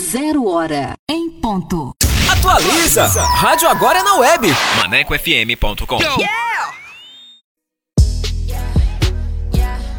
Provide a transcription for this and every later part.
Zero hora em ponto. Atualiza! Rádio agora é na web. ManecoFM.com. Yeah!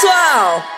Pessoal!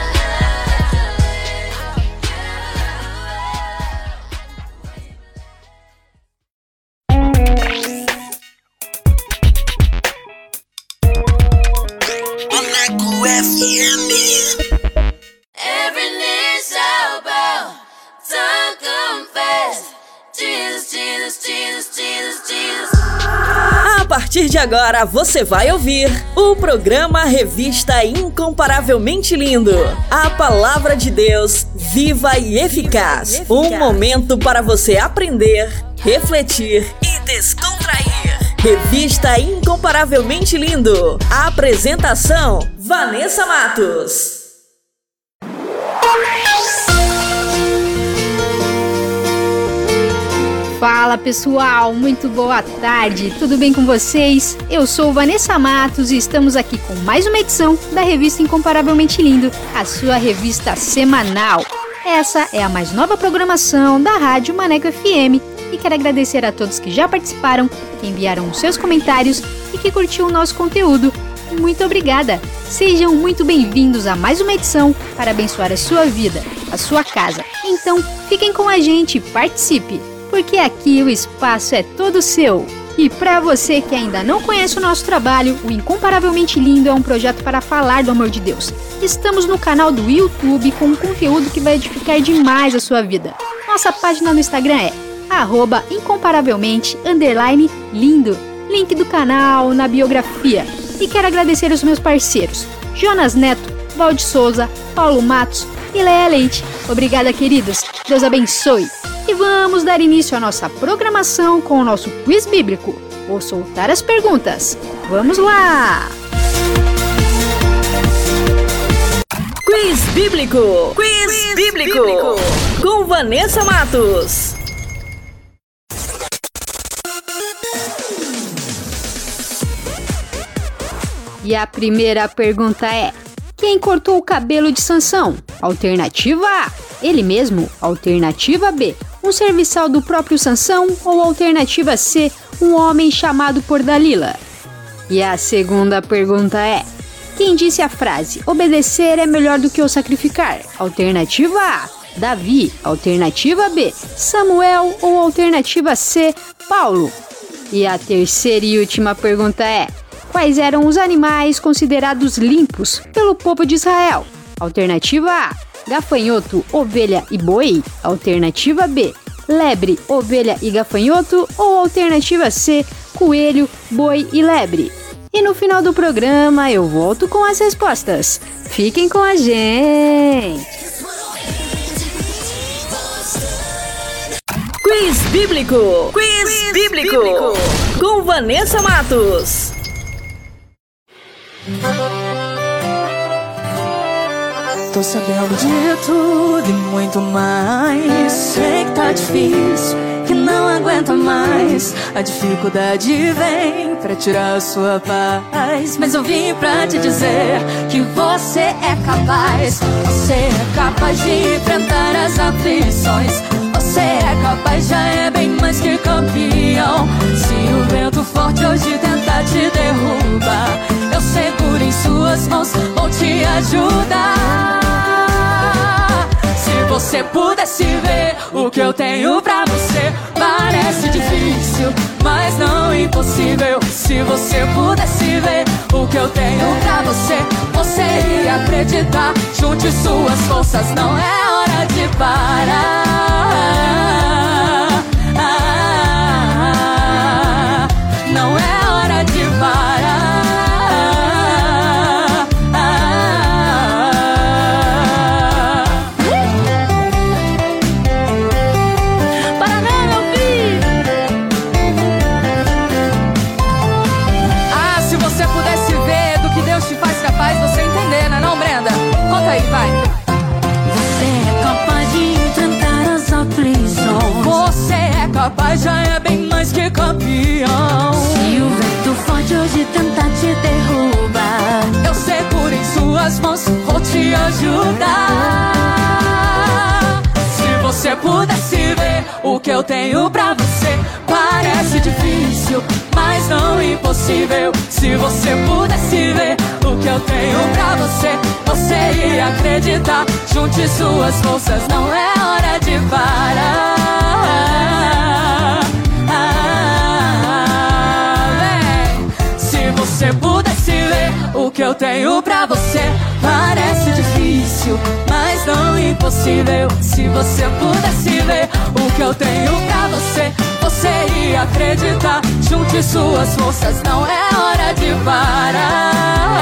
A partir de agora você vai ouvir o programa Revista Incomparavelmente Lindo. A palavra de Deus viva e eficaz. Um momento para você aprender, refletir e descontrair. Revista Incomparavelmente Lindo. A apresentação: Vanessa Matos. Fala pessoal, muito boa tarde, tudo bem com vocês? Eu sou Vanessa Matos e estamos aqui com mais uma edição da revista Incomparavelmente Lindo, a sua revista semanal. Essa é a mais nova programação da Rádio Maneco FM e quero agradecer a todos que já participaram, que enviaram os seus comentários e que curtiu o nosso conteúdo. Muito obrigada! Sejam muito bem-vindos a mais uma edição para abençoar a sua vida, a sua casa. Então, fiquem com a gente, participe! porque aqui o espaço é todo seu. E para você que ainda não conhece o nosso trabalho, o Incomparavelmente Lindo é um projeto para falar do amor de Deus. Estamos no canal do YouTube com um conteúdo que vai edificar demais a sua vida. Nossa página no Instagram é arroba incomparavelmente lindo. Link do canal na biografia. E quero agradecer os meus parceiros, Jonas Neto, Valde Souza, Paulo Matos e Leia Leite. Obrigada, queridos. Deus abençoe. E vamos dar início à nossa programação com o nosso quiz bíblico. Vou soltar as perguntas. Vamos lá! Quiz Bíblico! Quiz, Quiz bíblico. bíblico! Com Vanessa Matos. E a primeira pergunta é: Quem cortou o cabelo de Sansão? Alternativa A: Ele mesmo. Alternativa B: um serviçal do próprio Sansão ou alternativa C, um homem chamado por Dalila? E a segunda pergunta é: Quem disse a frase obedecer é melhor do que o sacrificar? Alternativa A. Davi. Alternativa B. Samuel. Ou alternativa C. Paulo. E a terceira e última pergunta é: Quais eram os animais considerados limpos pelo povo de Israel? Alternativa A: gafanhoto, ovelha e boi. Alternativa B: lebre, ovelha e gafanhoto. Ou alternativa C: coelho, boi e lebre. E no final do programa eu volto com as respostas. Fiquem com a gente! Quiz Bíblico. Quiz, Bíblico. Com Vanessa Matos. Tô sabendo de tudo e muito mais. Sei que tá difícil, que não aguenta mais. A dificuldade vem pra tirar a sua paz. Mas eu vim pra te dizer que você é capaz. Você é capaz de enfrentar as aflições. Você é capaz, já é bem mais que campeão. Se o vento forte hoje tentar te derrubar, seguro em suas mãos, vou te ajudar. Se você pudesse ver o que eu tenho pra você, parece difícil, mas não impossível. Se você pudesse ver o que eu tenho pra você, você iria acreditar. Junte suas forças, não é hora de parar. Capaz, já é bem mais que campeão. Se o vento forte hoje tentar te derrubar, eu seguro em suas mãos, vou te ajudar. Se você pudesse ver o que eu tenho pra você, parece difícil, mas não impossível. Se você pudesse ver o que eu tenho pra você, você iria acreditar. Junte suas forças, não é hora de parar. Você pudesse ver o que eu tenho pra você, parece difícil, mas não impossível. Se você pudesse ver o que eu tenho pra você, você iria acreditar. Junte suas forças, não é hora de parar.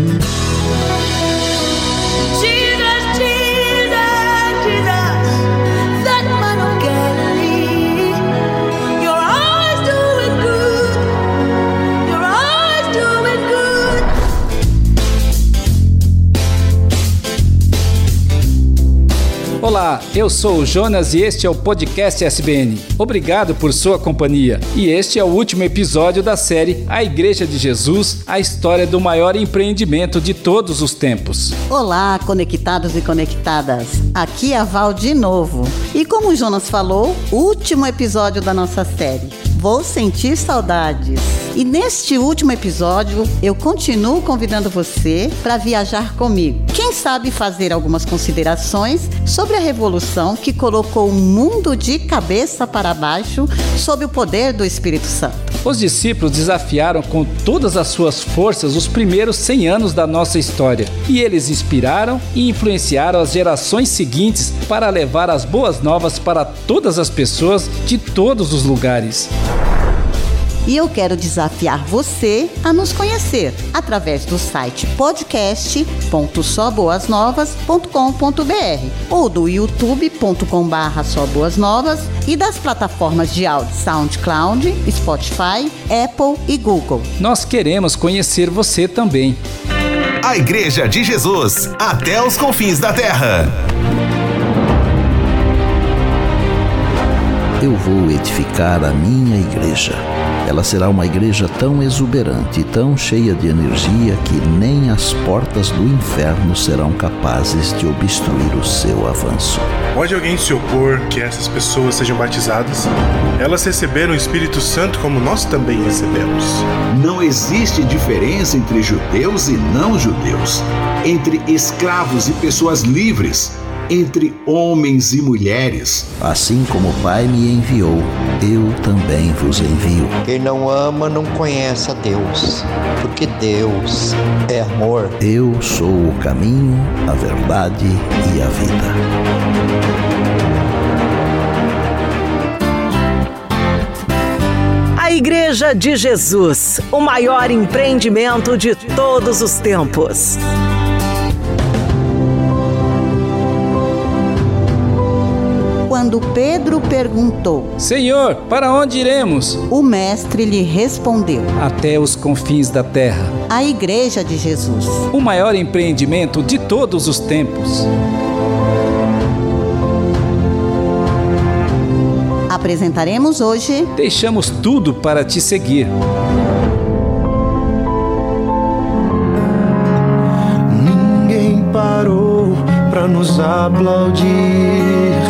Olá, eu sou o Jonas e este é o podcast SBN. Obrigado por sua companhia. E este é o último episódio da série A Igreja de Jesus, a história do maior empreendimento de todos os tempos. Olá, conectados e conectadas. Aqui é a Val de novo. E como o Jonas falou, último episódio da nossa série. Vou sentir saudades. E neste último episódio, eu continuo convidando você para viajar comigo. Quem sabe fazer algumas considerações sobre a revolução que colocou o mundo de cabeça para baixo sob o poder do Espírito Santo. Os discípulos desafiaram com todas as suas forças os primeiros 100 anos da nossa história. E eles inspiraram e influenciaram as gerações seguintes para levar as boas novas para todas as pessoas de todos os lugares. E eu quero desafiar você a nos conhecer através do site podcast.soboasnovas.com.br ou do youtube.com/barra Novas e das plataformas de áudio SoundCloud, Spotify, Apple e Google. Nós queremos conhecer você também. A Igreja de Jesus, até os confins da terra. Eu vou edificar a minha igreja. Ela será uma igreja tão exuberante e tão cheia de energia que nem as portas do inferno serão capazes de obstruir o seu avanço. Pode alguém se opor que essas pessoas sejam batizadas? Elas receberam o Espírito Santo como nós também recebemos. Não existe diferença entre judeus e não judeus, entre escravos e pessoas livres entre homens e mulheres. Assim como o Pai me enviou, eu também vos envio. Quem não ama não conhece a Deus, porque Deus é amor. Eu sou o caminho, a verdade e a vida. A Igreja de Jesus, o maior empreendimento de todos os tempos. Pedro perguntou: Senhor, para onde iremos? O mestre lhe respondeu: Até os confins da terra. A Igreja de Jesus. O maior empreendimento de todos os tempos. Apresentaremos hoje. Deixamos tudo para te seguir. Ninguém parou para nos aplaudir.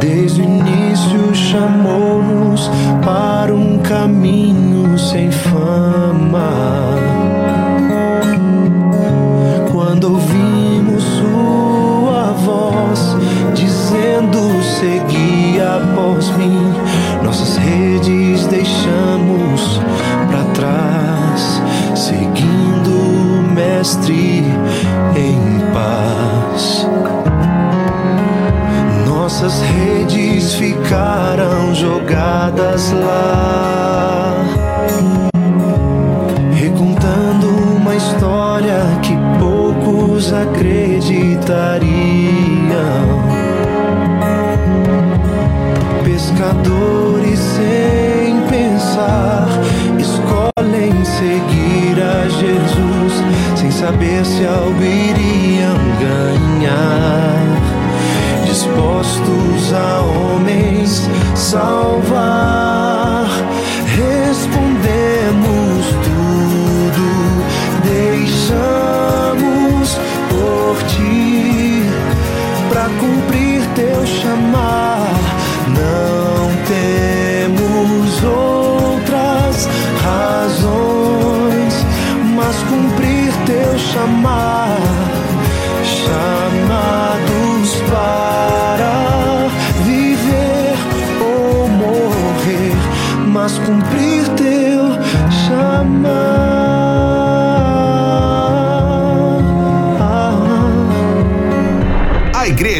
Desde o início chamou-nos para um caminho sem fama. Quando ouvimos sua voz dizendo segui após mim, nossas redes deixamos para trás, seguindo o mestre Nossas redes ficaram jogadas lá,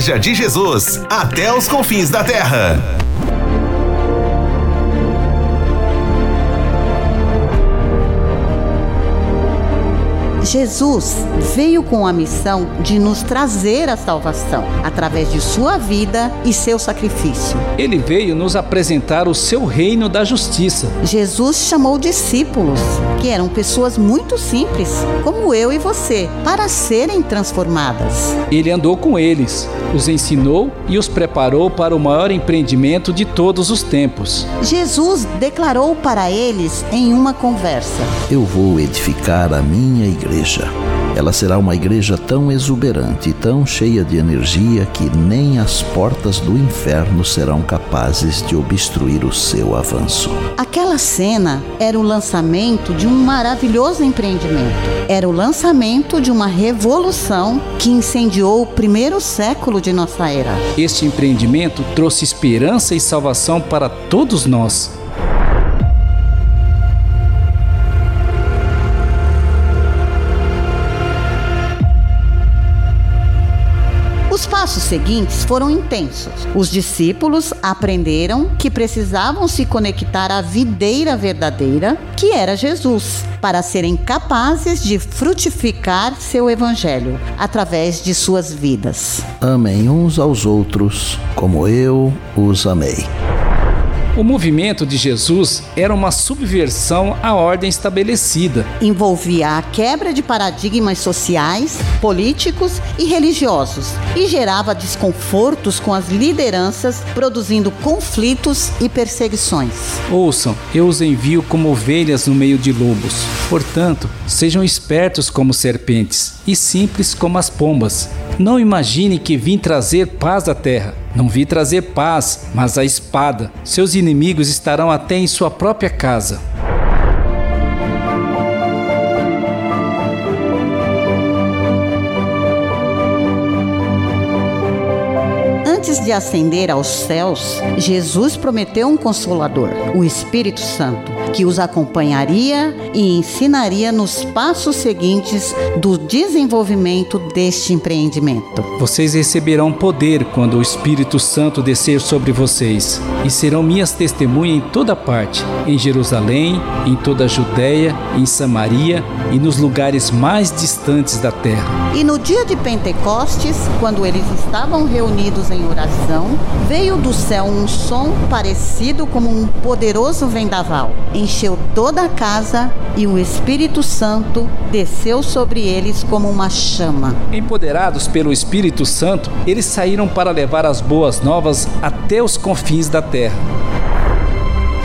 Igreja de Jesus, até os confins da terra. Jesus veio com a missão de nos trazer a salvação através de sua vida e seu sacrifício. Ele veio nos apresentar o seu reino da justiça. Jesus chamou discípulos, que eram pessoas muito simples, como eu e você, para serem transformadas. Ele andou com eles, os ensinou e os preparou para o maior empreendimento de todos os tempos. Jesus declarou para eles em uma conversa: Eu vou edificar a minha igreja. Ela será uma igreja tão exuberante, tão cheia de energia que nem as portas do inferno serão capazes de obstruir o seu avanço. Aquela cena era o lançamento de um maravilhoso empreendimento. Era o lançamento de uma revolução que incendiou o primeiro século de nossa era. Este empreendimento trouxe esperança e salvação para todos nós. Passos seguintes foram intensos. Os discípulos aprenderam que precisavam se conectar à videira verdadeira, que era Jesus, para serem capazes de frutificar seu evangelho através de suas vidas. Amem uns aos outros como eu os amei. O movimento de Jesus era uma subversão à ordem estabelecida. Envolvia a quebra de paradigmas sociais, políticos e religiosos e gerava desconfortos com as lideranças, produzindo conflitos e perseguições. Ouçam, eu os envio como ovelhas no meio de lobos. Portanto, sejam espertos como serpentes e simples como as pombas. Não imagine que vim trazer paz à terra. Não vi trazer paz, mas a espada. Seus inimigos estarão até em sua própria casa. De ascender aos céus, Jesus prometeu um consolador, o Espírito Santo, que os acompanharia e ensinaria nos passos seguintes do desenvolvimento deste empreendimento. Vocês receberão poder quando o Espírito Santo descer sobre vocês, e serão minhas testemunhas em toda parte, em Jerusalém, em toda a Judéia, em Samaria e nos lugares mais distantes da terra. E no dia de Pentecostes, quando eles estavam reunidos em oração, veio do céu um som parecido como um poderoso vendaval. Encheu toda a casa e o Espírito Santo desceu sobre eles como uma chama. Empoderados pelo Espírito Santo, eles saíram para levar as boas novas até os confins da terra.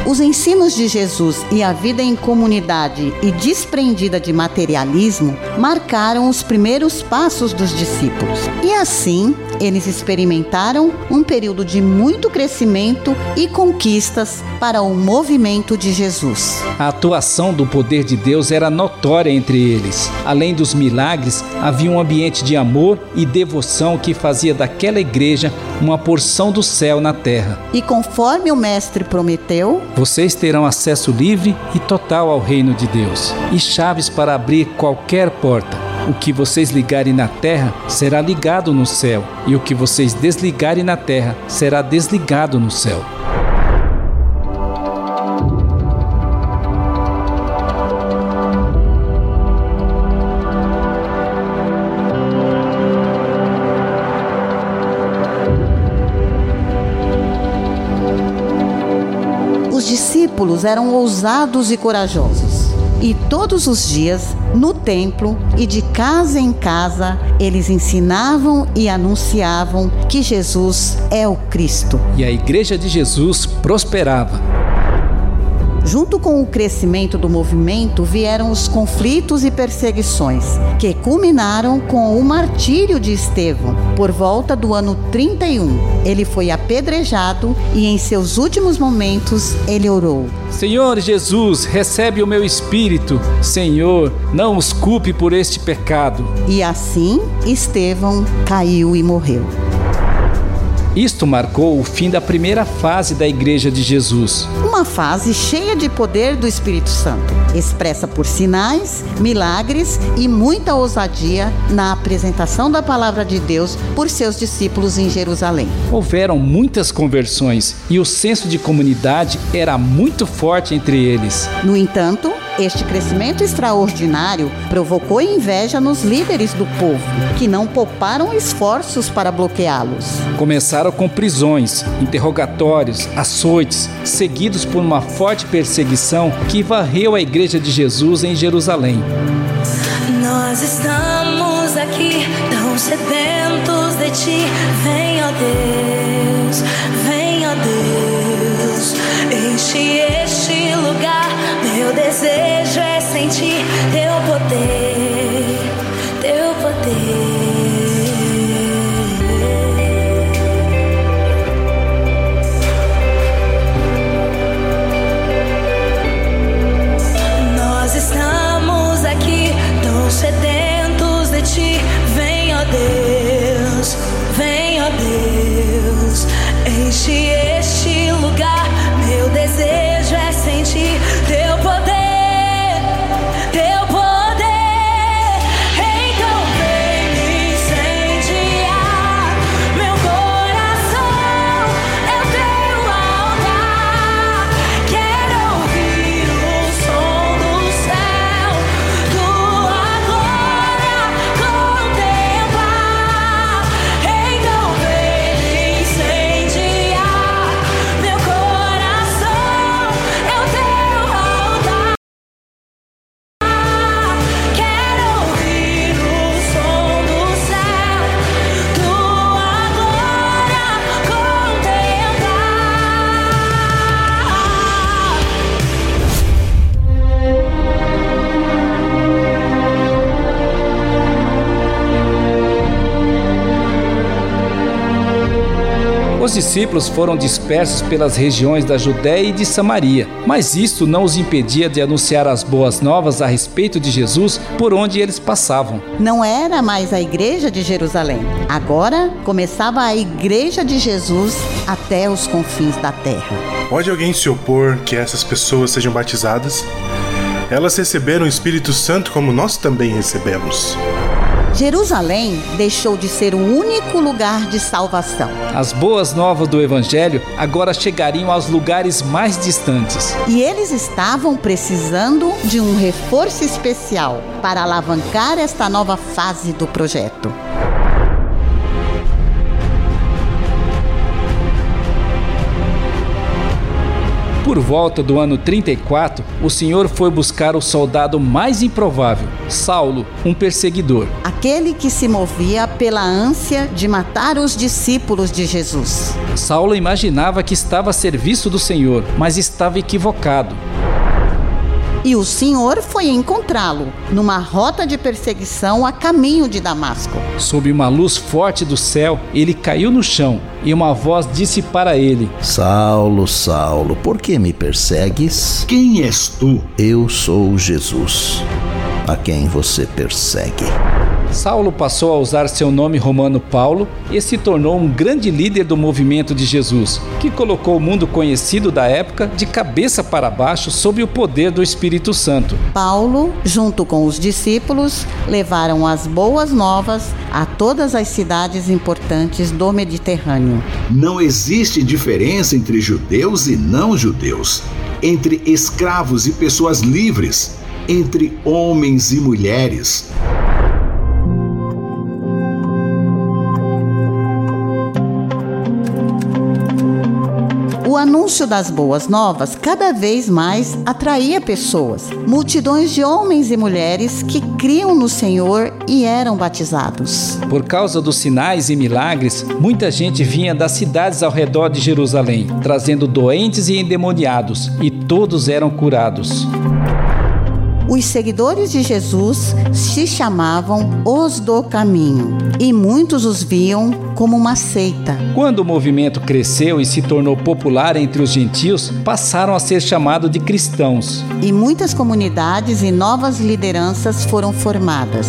Os ensinos de Jesus e a vida em comunidade e desprendida de materialismo marcaram os primeiros passos dos discípulos. E assim, eles experimentaram um período de muito crescimento e conquistas para o movimento de Jesus. A atuação do poder de Deus era notória entre eles. Além dos milagres, havia um ambiente de amor e devoção que fazia daquela igreja uma porção do céu na terra. E conforme o Mestre prometeu, vocês terão acesso livre e total ao reino de Deus e chaves para abrir qualquer porta. O que vocês ligarem na terra será ligado no céu, e o que vocês desligarem na terra será desligado no céu. Discípulos eram ousados e corajosos. E todos os dias, no templo e de casa em casa, eles ensinavam e anunciavam que Jesus é o Cristo. E a igreja de Jesus prosperava. Junto com o crescimento do movimento vieram os conflitos e perseguições, que culminaram com o martírio de Estevão, por volta do ano 31. Ele foi apedrejado e em seus últimos momentos ele orou: Senhor Jesus, recebe o meu espírito. Senhor, não os culpe por este pecado. E assim Estevão caiu e morreu. Isto marcou o fim da primeira fase da Igreja de Jesus. Uma fase cheia de poder do Espírito Santo, expressa por sinais, milagres e muita ousadia na apresentação da palavra de Deus por seus discípulos em Jerusalém. Houveram muitas conversões e o senso de comunidade era muito forte entre eles. No entanto, este crescimento extraordinário provocou inveja nos líderes do povo, que não pouparam esforços para bloqueá-los. Começaram com prisões, interrogatórios, açoites, seguidos por uma forte perseguição que varreu a igreja de Jesus em Jerusalém. Nós estamos aqui tão sedentos de ti. Vem, ó Deus, vem, desejo é sentir teu poder, Os discípulos foram dispersos pelas regiões da Judéia e de Samaria, mas isso não os impedia de anunciar as boas novas a respeito de Jesus por onde eles passavam. Não era mais a igreja de Jerusalém. Agora começava a igreja de Jesus até os confins da terra. Pode alguém se opor que essas pessoas sejam batizadas? Elas receberam o Espírito Santo como nós também recebemos. Jerusalém deixou de ser o único lugar de salvação. As boas novas do Evangelho agora chegariam aos lugares mais distantes. E eles estavam precisando de um reforço especial para alavancar esta nova fase do projeto. Por volta do ano 34, o Senhor foi buscar o soldado mais improvável, Saulo, um perseguidor. Aquele que se movia pela ânsia de matar os discípulos de Jesus. Saulo imaginava que estava a serviço do Senhor, mas estava equivocado. E o Senhor foi encontrá-lo numa rota de perseguição a caminho de Damasco. Sob uma luz forte do céu, ele caiu no chão e uma voz disse para ele: Saulo, Saulo, por que me persegues? Quem és tu? Eu sou Jesus, a quem você persegue. Saulo passou a usar seu nome romano Paulo e se tornou um grande líder do movimento de Jesus, que colocou o mundo conhecido da época de cabeça para baixo sob o poder do Espírito Santo. Paulo, junto com os discípulos, levaram as boas novas a todas as cidades importantes do Mediterrâneo. Não existe diferença entre judeus e não judeus, entre escravos e pessoas livres, entre homens e mulheres. O anúncio das boas novas cada vez mais atraía pessoas, multidões de homens e mulheres que criam no Senhor e eram batizados. Por causa dos sinais e milagres, muita gente vinha das cidades ao redor de Jerusalém, trazendo doentes e endemoniados, e todos eram curados. Os seguidores de Jesus se chamavam os do caminho e muitos os viam como uma seita. Quando o movimento cresceu e se tornou popular entre os gentios, passaram a ser chamados de cristãos. E muitas comunidades e novas lideranças foram formadas.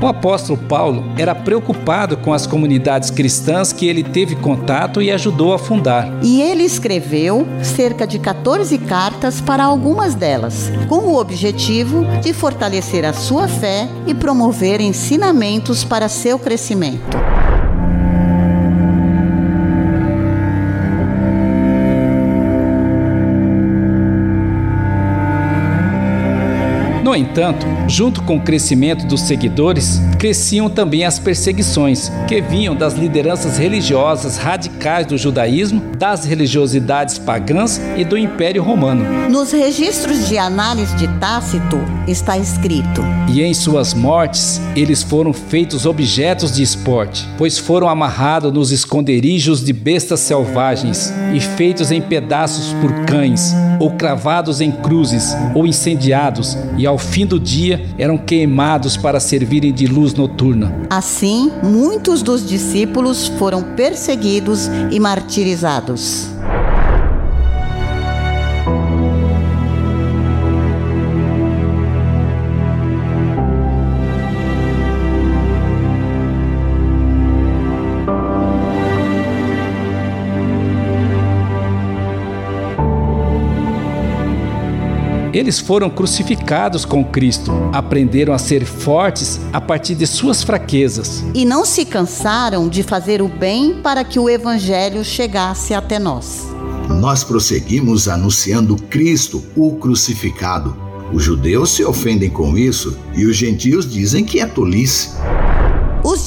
O apóstolo Paulo era preocupado com as comunidades cristãs que ele teve contato e ajudou a fundar. E ele escreveu cerca de 14 cartas para algumas delas, com o objetivo de fortalecer a sua fé e promover ensinamentos para seu crescimento. Entanto, junto com o crescimento dos seguidores, cresciam também as perseguições, que vinham das lideranças religiosas radicais do judaísmo, das religiosidades pagãs e do Império Romano. Nos registros de análise de Tácito está escrito: E em suas mortes, eles foram feitos objetos de esporte, pois foram amarrados nos esconderijos de bestas selvagens e feitos em pedaços por cães, ou cravados em cruzes, ou incendiados, e ao fim do dia eram queimados para servirem de luz noturna. Assim, muitos dos discípulos foram perseguidos e martirizados. Eles foram crucificados com Cristo, aprenderam a ser fortes a partir de suas fraquezas. E não se cansaram de fazer o bem para que o evangelho chegasse até nós. Nós prosseguimos anunciando Cristo, o crucificado. Os judeus se ofendem com isso e os gentios dizem que é tolice.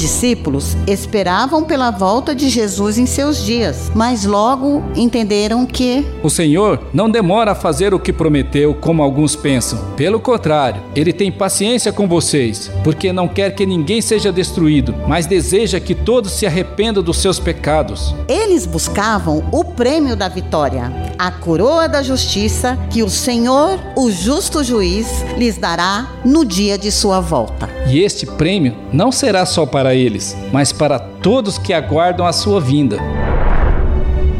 Os discípulos esperavam pela volta de Jesus em seus dias, mas logo entenderam que O Senhor não demora a fazer o que prometeu, como alguns pensam. Pelo contrário, ele tem paciência com vocês, porque não quer que ninguém seja destruído, mas deseja que todos se arrependam dos seus pecados. eles buscavam o prêmio da vitória, a coroa da justiça que o Senhor, o justo juiz, lhes dará no dia de sua volta. E este prêmio não será só para eles, mas para todos que aguardam a sua vinda.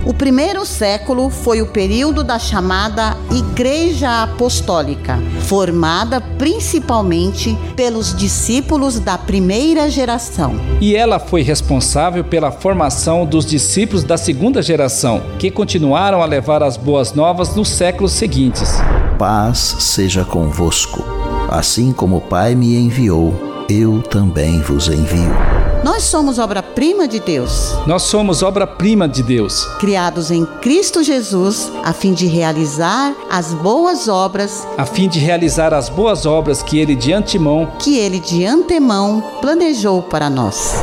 O primeiro século foi o período da chamada Igreja Apostólica, formada principalmente pelos discípulos da primeira geração. E ela foi responsável pela formação dos discípulos da segunda geração, que continuaram a levar as boas novas nos séculos seguintes. Paz seja convosco. Assim como o Pai me enviou, eu também vos envio. Nós somos obra-prima de Deus, Nós somos obra-prima de Deus, criados em Cristo Jesus, a fim de realizar as boas obras a fim de realizar as boas obras que ele de antemão que Ele de antemão planejou para nós.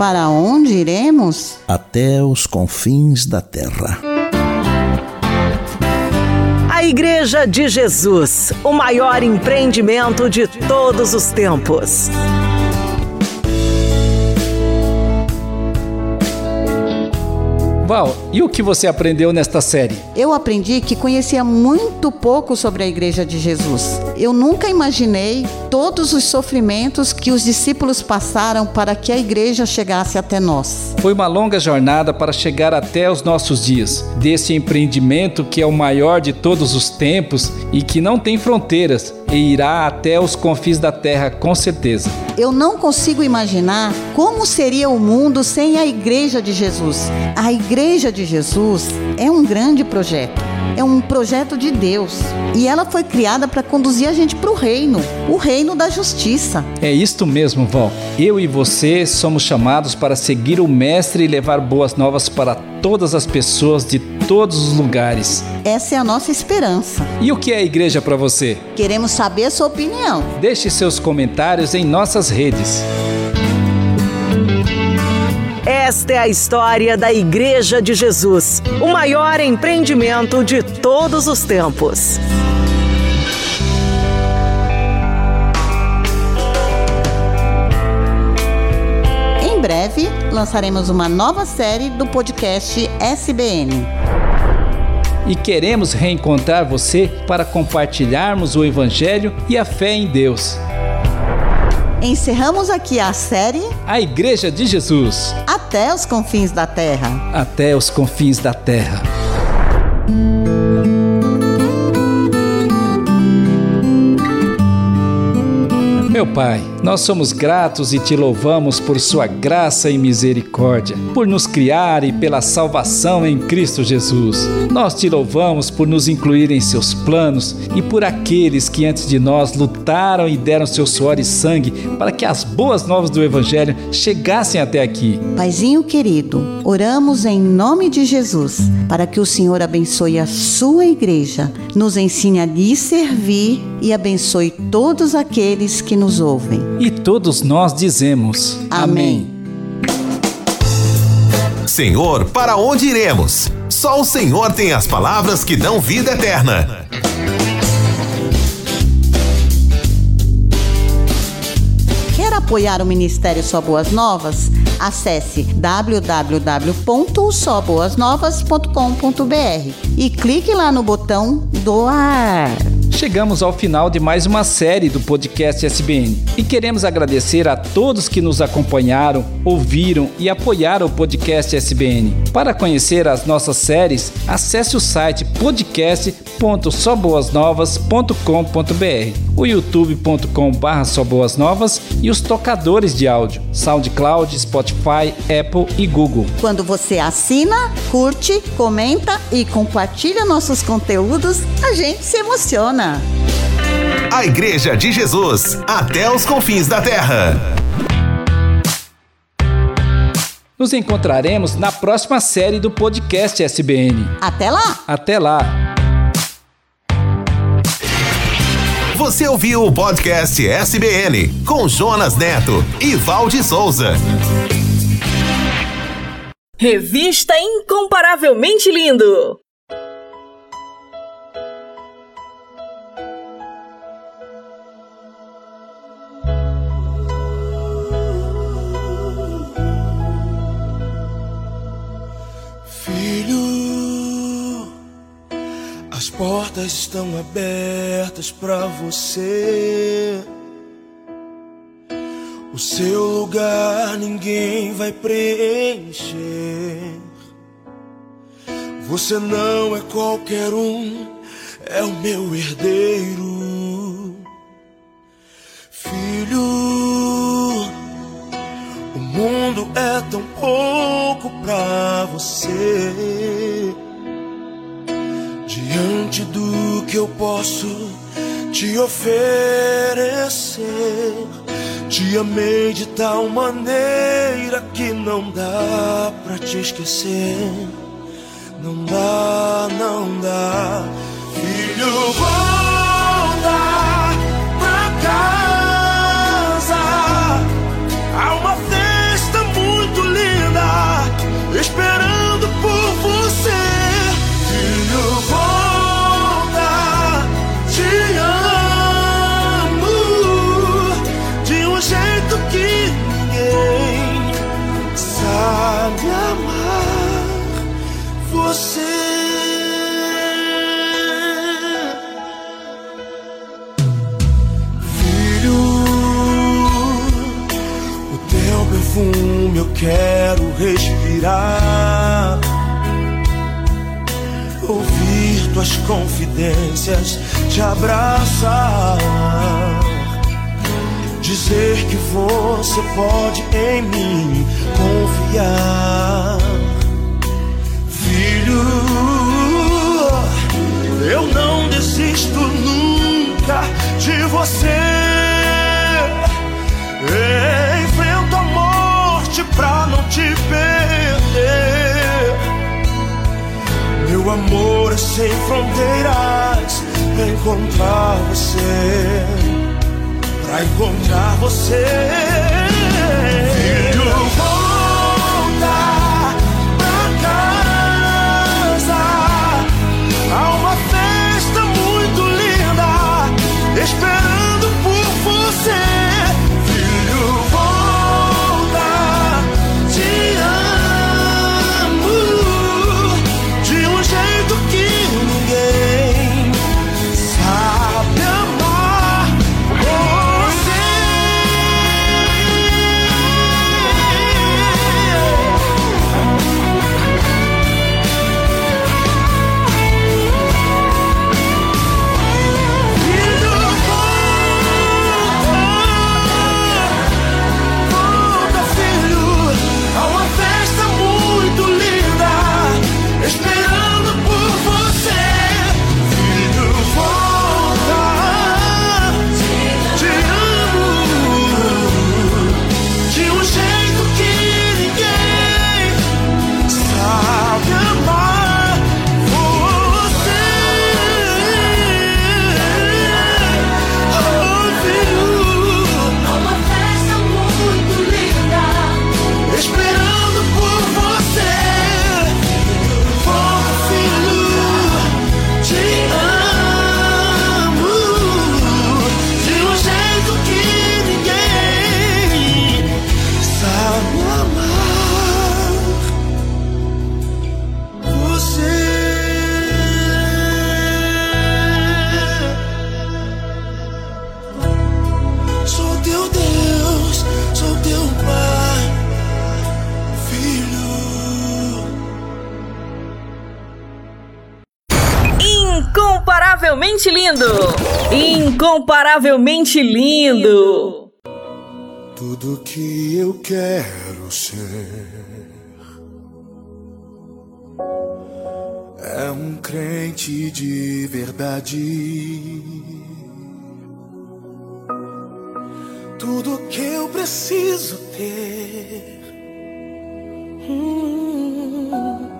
Para onde iremos? Até os confins da terra. A Igreja de Jesus, o maior empreendimento de todos os tempos. Val, e o que você aprendeu nesta série? Eu aprendi que conhecia muito pouco sobre a Igreja de Jesus. Eu nunca imaginei todos os sofrimentos que os discípulos passaram para que a igreja chegasse até nós. Foi uma longa jornada para chegar até os nossos dias, desse empreendimento que é o maior de todos os tempos e que não tem fronteiras e irá até os confins da terra com certeza. Eu não consigo imaginar como seria o mundo sem a Igreja de Jesus. A Igreja de Jesus é um grande projeto. É um projeto de Deus. E ela foi criada para conduzir a gente para o reino o reino da justiça. É isto mesmo, Val. Eu e você somos chamados para seguir o Mestre e levar boas novas para todas as pessoas de todos os lugares. Essa é a nossa esperança. E o que é a igreja para você? Queremos saber a sua opinião. Deixe seus comentários em nossas redes. Esta é a história da Igreja de Jesus, o maior empreendimento de todos os tempos. Em breve, lançaremos uma nova série do podcast SBN. E queremos reencontrar você para compartilharmos o Evangelho e a fé em Deus. Encerramos aqui a série A Igreja de Jesus. Até os confins da terra. Até os confins da terra. Meu Pai, nós somos gratos e te louvamos por Sua graça e misericórdia, por nos criar e pela salvação em Cristo Jesus. Nós te louvamos por nos incluir em seus planos e por aqueles que antes de nós lutaram e deram seu suor e sangue para que as boas novas do Evangelho chegassem até aqui. Paizinho querido, oramos em nome de Jesus para que o Senhor abençoe a sua igreja, nos ensine a lhe servir e abençoe todos aqueles que nos ouvem. E todos nós dizemos: Amém. Senhor, para onde iremos? Só o Senhor tem as palavras que dão vida eterna. Quer apoiar o Ministério Só Boas Novas? Acesse www.soboasnovas.com.br e clique lá no botão doar. Chegamos ao final de mais uma série do podcast SBN e queremos agradecer a todos que nos acompanharam, ouviram e apoiaram o podcast SBN. Para conhecer as nossas séries, acesse o site podcast.soboasnovas.com.br, o youtube.com.br soboasnovas e os tocadores de áudio, SoundCloud, Spotify, Apple e Google. Quando você assina, curte, comenta e compartilha nossos conteúdos, a gente se emociona. A Igreja de Jesus, até os confins da terra. Nos encontraremos na próxima série do podcast SBN. Até lá! Até lá! Você ouviu o podcast SBN com Jonas Neto e Valde Souza. Revista Incomparavelmente Lindo. Portas estão abertas para você. O seu lugar ninguém vai preencher. Você não é qualquer um, é o meu herdeiro. Filho, o mundo é tão pouco pra você. Diante do que eu posso te oferecer, te amei de tal maneira que não dá pra te esquecer. Não dá, não dá. Filho, volta pra casa. Quero respirar. Ouvir tuas confidências, te abraçar. Dizer que você pode em mim confiar. Filho, eu não desisto nunca de você. Enfrento Meu amor sem fronteiras pra encontrar você. Pra encontrar você. Filho, volta pra casa. Há uma festa muito linda esperando Incomparavelmente lindo! Incomparavelmente lindo! Tudo que eu quero ser é um crente de verdade. Tudo que eu preciso ter. Hum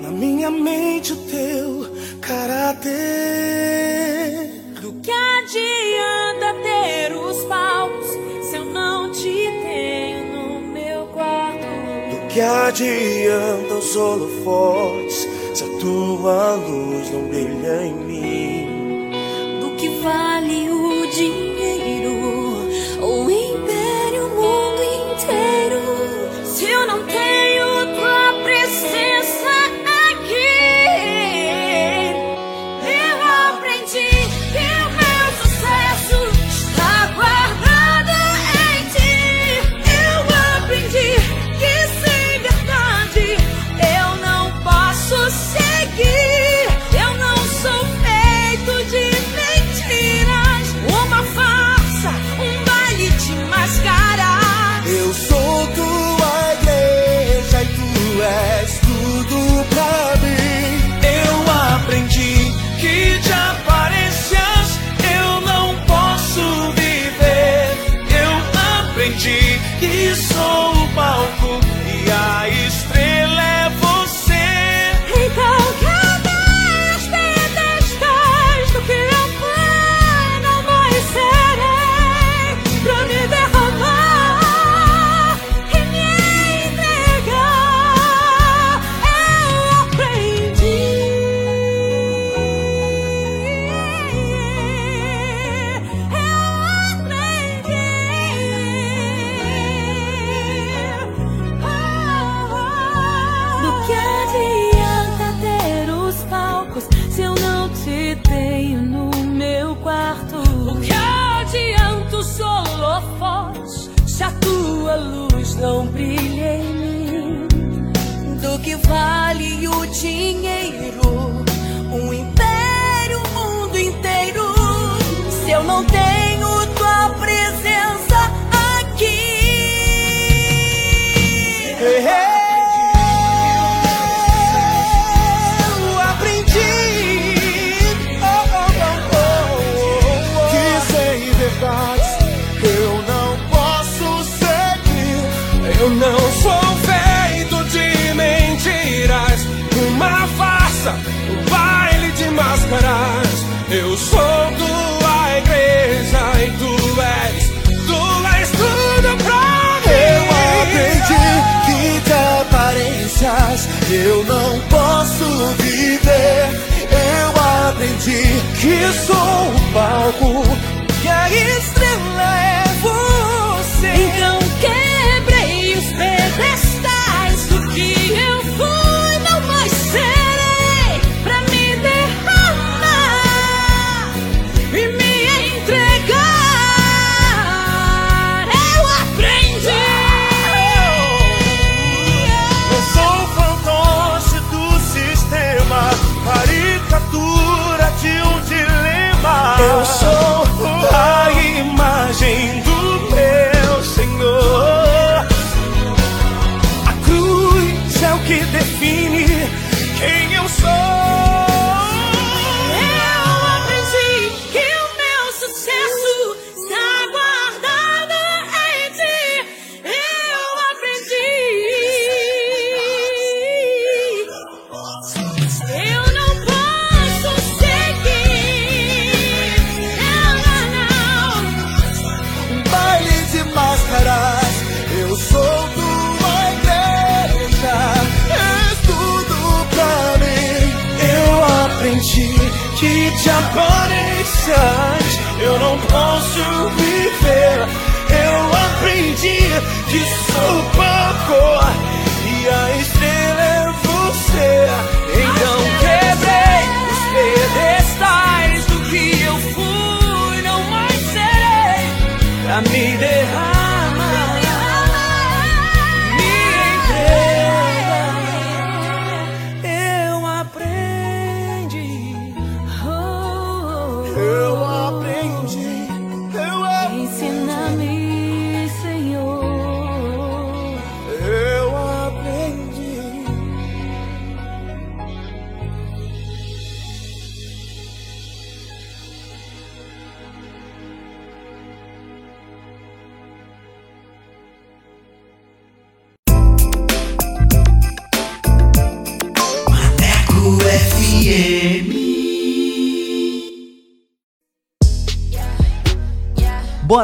na minha mente o teu caráter. Do que adianta ter os paus se eu não te tenho no meu quarto? Do que adianta os holofotes se a tua luz não brilha em mim? Do que vale o dinheiro ou o império, o mundo inteiro?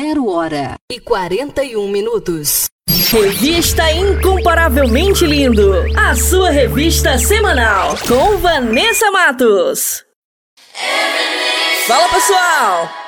0 hora e 41 minutos. Revista Incomparavelmente Lindo, a sua revista semanal com Vanessa Matos. Fala pessoal!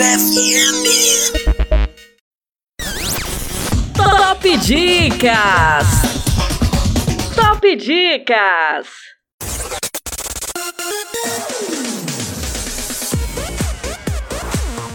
FM. Top Dicas! Top Dicas!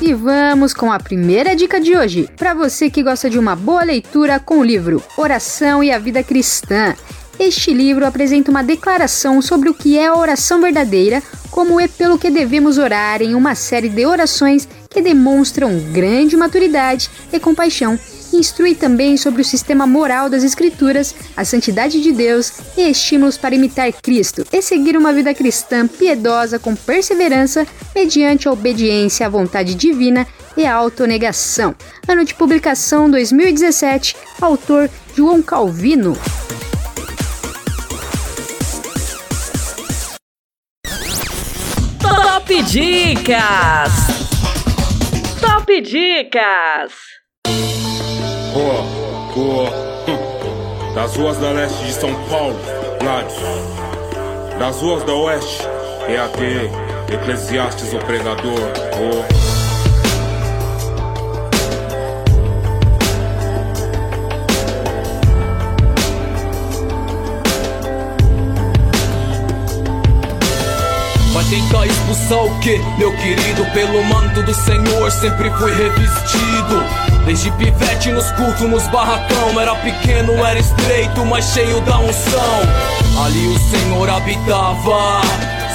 E vamos com a primeira dica de hoje, para você que gosta de uma boa leitura com o livro Oração e a Vida Cristã. Este livro apresenta uma declaração sobre o que é a oração verdadeira, como é pelo que devemos orar em uma série de orações que demonstram grande maturidade e compaixão. Instrui também sobre o sistema moral das Escrituras, a santidade de Deus e estímulos para imitar Cristo e seguir uma vida cristã piedosa com perseverança, mediante a obediência à vontade divina e a autonegação. Ano de publicação 2017, autor João Calvino. Top Dicas! Top Dicas! Das ruas da leste de São Paulo, Gladys. Das ruas da oeste, EAD, Eclesiastes, o pregador. Vai tentar expulsar o que, meu querido? Pelo manto do Senhor sempre fui revestido. Desde pivete nos cultos, nos barracão. Era pequeno, era estreito, mas cheio da unção. Ali o Senhor habitava.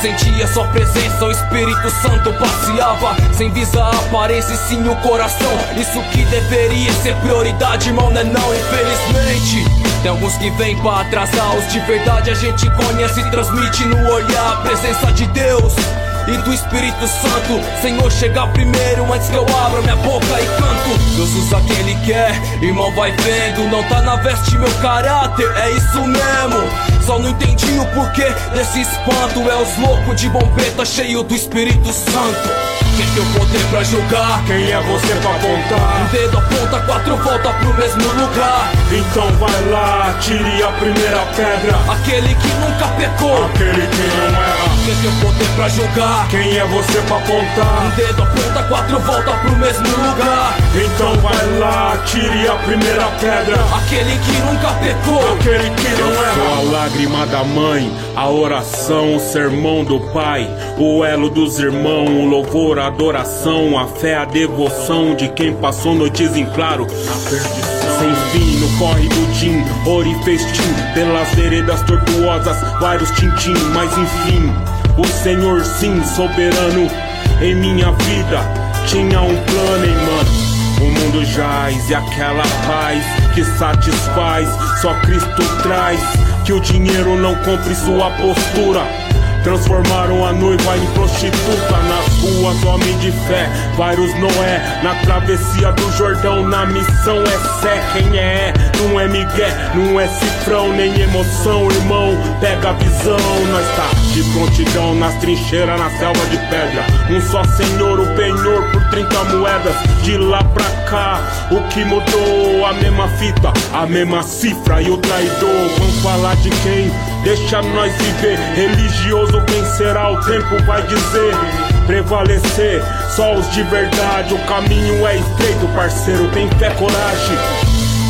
Sentia sua presença, o Espírito Santo passeava Sem visa a aparência e sim o coração Isso que deveria ser prioridade, irmão, não é não, infelizmente Tem alguns que vêm pra atrasar, os de verdade a gente conhece e transmite no olhar A presença de Deus e do Espírito Santo Senhor, chega primeiro antes que eu abra minha boca e canto. Deus usa quem Ele quer, irmão vai vendo Não tá na veste meu caráter, é isso mesmo. Só não entendi o porquê desse espanto É os loucos de bombeta cheio do Espírito Santo. Quem tem o poder pra julgar? Quem é você pra apontar? Um dedo aponta, quatro volta pro mesmo lugar. Então vai lá, tire a primeira pedra. Aquele que nunca pecou. Aquele que não erra. Quem tem o poder pra julgar? Quem é você pra apontar? Um dedo aponta, quatro volta pro mesmo lugar. Então vai lá, tire a primeira pedra. Aquele que nunca pecou. Aquele que não erra Sou a lágrima da mãe, a oração, o sermão do pai O elo dos irmãos, o louvor, a adoração, a fé, a devoção de quem passou noites em claro. Sem fim, no corre do Tim, ouro e festim, pelas veredas tortuosas, vários tintim, mas enfim, o Senhor sim, soberano em minha vida, tinha um plano, hein, mano. O mundo jaz e aquela paz que satisfaz, só Cristo traz. Que o dinheiro não compre sua postura. Transformaram a noiva em prostituta nas ruas, homem de fé. Vários Noé na travessia do Jordão, na missão é Sé. Quem é? Não é Miguel, não é cifrão, nem emoção, irmão. Pega a visão, nós tá de prontidão nas trincheiras, na selva de pedra. Um só senhor, o penhor por 30 moedas. De lá pra cá, o que mudou? A mesma fita, a mesma cifra e o traidor. Vamos falar de quem? Deixa nós viver. Religioso vencerá, o tempo vai dizer. Prevalecer, só os de verdade. O caminho é estreito, parceiro. Tem fé, coragem.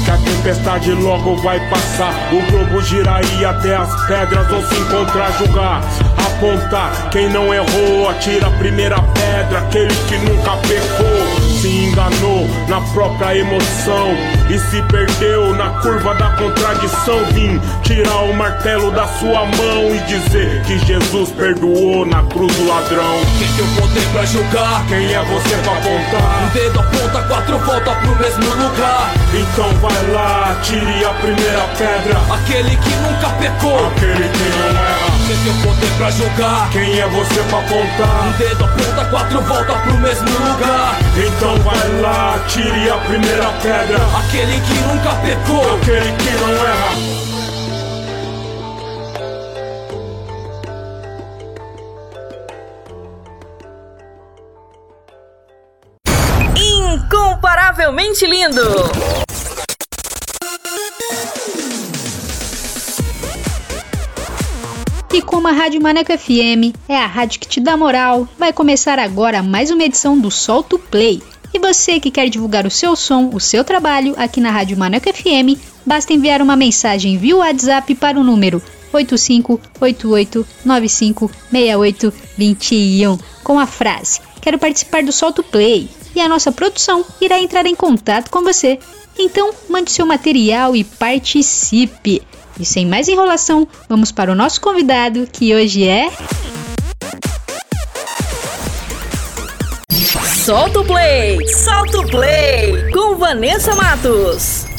Que a tempestade logo vai passar. O globo gira e até as pedras vão se encontrar, julgar. Apontar quem não errou, atira a primeira pedra. Aquele que nunca pecou se enganou na própria emoção e se perdeu na curva da contradição. Vim tirar o martelo da sua mão e dizer que Jesus perdoou na cruz do ladrão. Quem tem o poder pra julgar? Quem é você pra apontar? Um dedo aponta, quatro volta pro mesmo lugar. Então vai lá, tire a primeira pedra. Aquele que nunca pecou, aquele que não erra. Quem tem o poder pra julgar? Quem é você pra apontar? Um dedo aponta, quatro volta pro mesmo lugar. Então vai lá, tire a primeira pedra. Aquele que nunca pecou, aquele que não erra. Incomparavelmente lindo. E como a Rádio Maneco FM é a rádio que te dá moral, vai começar agora mais uma edição do Solto Play. E você que quer divulgar o seu som, o seu trabalho aqui na Rádio Maneco FM, basta enviar uma mensagem via WhatsApp para o número 8588956821 com a frase: Quero participar do Solto Play. E a nossa produção irá entrar em contato com você. Então, mande seu material e participe. E sem mais enrolação, vamos para o nosso convidado, que hoje é. Solta o play! Solta o play! Com Vanessa Matos.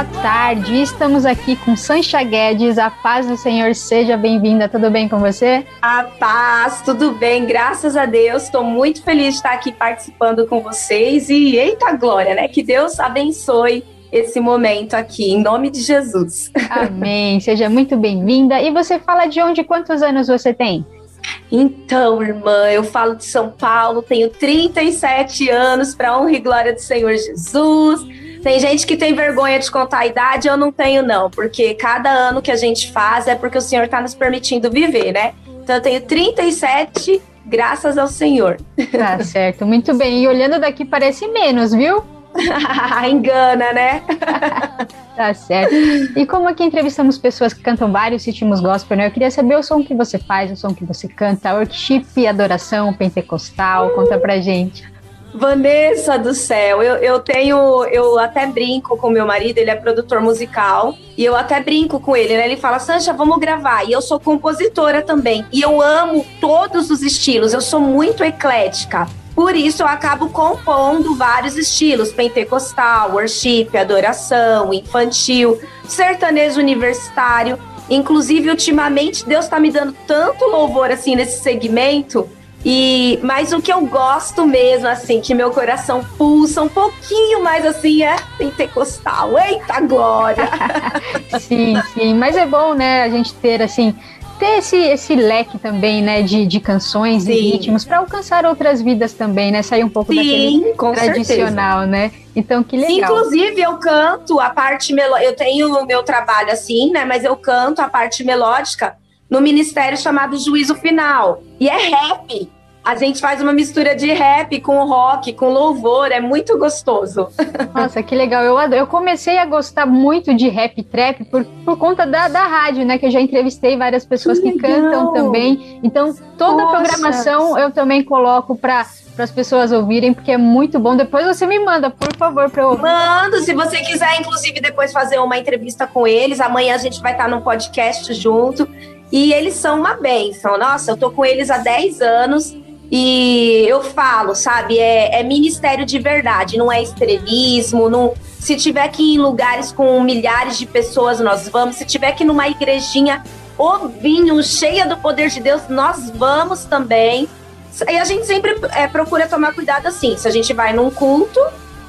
Boa tarde, estamos aqui com Sancha Guedes. A paz do Senhor seja bem-vinda. Tudo bem com você? A paz, tudo bem, graças a Deus. Estou muito feliz de estar aqui participando com vocês e eita glória, né? Que Deus abençoe esse momento aqui, em nome de Jesus. Amém. Seja muito bem-vinda. E você fala de onde? Quantos anos você tem? Então, irmã, eu falo de São Paulo, tenho 37 anos para honra e glória do Senhor Jesus. Tem gente que tem vergonha de contar a idade, eu não tenho, não, porque cada ano que a gente faz é porque o Senhor está nos permitindo viver, né? Então, eu tenho 37, graças ao Senhor. Tá certo, muito bem. E olhando daqui parece menos, viu? Engana, né? Tá certo. E como aqui entrevistamos pessoas que cantam vários ritmos gospel, né? Eu queria saber o som que você faz, o som que você canta, worship, adoração, pentecostal, conta pra gente. Vanessa do céu, eu, eu tenho, eu até brinco com meu marido, ele é produtor musical, e eu até brinco com ele, né? Ele fala, Sancha, vamos gravar. E eu sou compositora também, e eu amo todos os estilos, eu sou muito eclética. Por isso eu acabo compondo vários estilos: pentecostal, worship, adoração, infantil, sertanejo universitário. Inclusive, ultimamente, Deus está me dando tanto louvor assim nesse segmento. E mas o que eu gosto mesmo, assim, que meu coração pulsa um pouquinho mais assim, é pentecostal. Eita glória! sim, sim. Mas é bom, né, a gente ter assim ter esse, esse leque também, né, de, de canções Sim. e ritmos para alcançar outras vidas também, né? Sair um pouco Sim, daquele tradicional, né? Então, que legal. Inclusive, eu canto a parte melódica. Eu tenho o meu trabalho assim, né? Mas eu canto a parte melódica no ministério chamado Juízo Final. E é rap. A gente faz uma mistura de rap com rock, com louvor, é muito gostoso. Nossa, que legal. Eu, adoro. eu comecei a gostar muito de rap trap por, por conta da, da rádio, né? Que eu já entrevistei várias pessoas que, Que cantam também. Então, toda a Poxa. programação eu também coloco para para as pessoas ouvirem, porque é muito bom. Depois você me manda, por favor, para eu ouvir. Mando, se você quiser, inclusive, depois fazer uma entrevista com eles. Amanhã a gente vai estar num podcast junto. E eles são uma benção. Nossa, eu tô com eles há 10 anos. E eu falo, sabe, é, é ministério de verdade, não é estrelismo. Não, se tiver que ir em lugares com milhares de pessoas, nós vamos. Se tiver que ir numa igrejinha ovinho, cheia do poder de Deus, nós vamos também. E a gente sempre é, procura tomar cuidado assim. Se a gente vai num culto,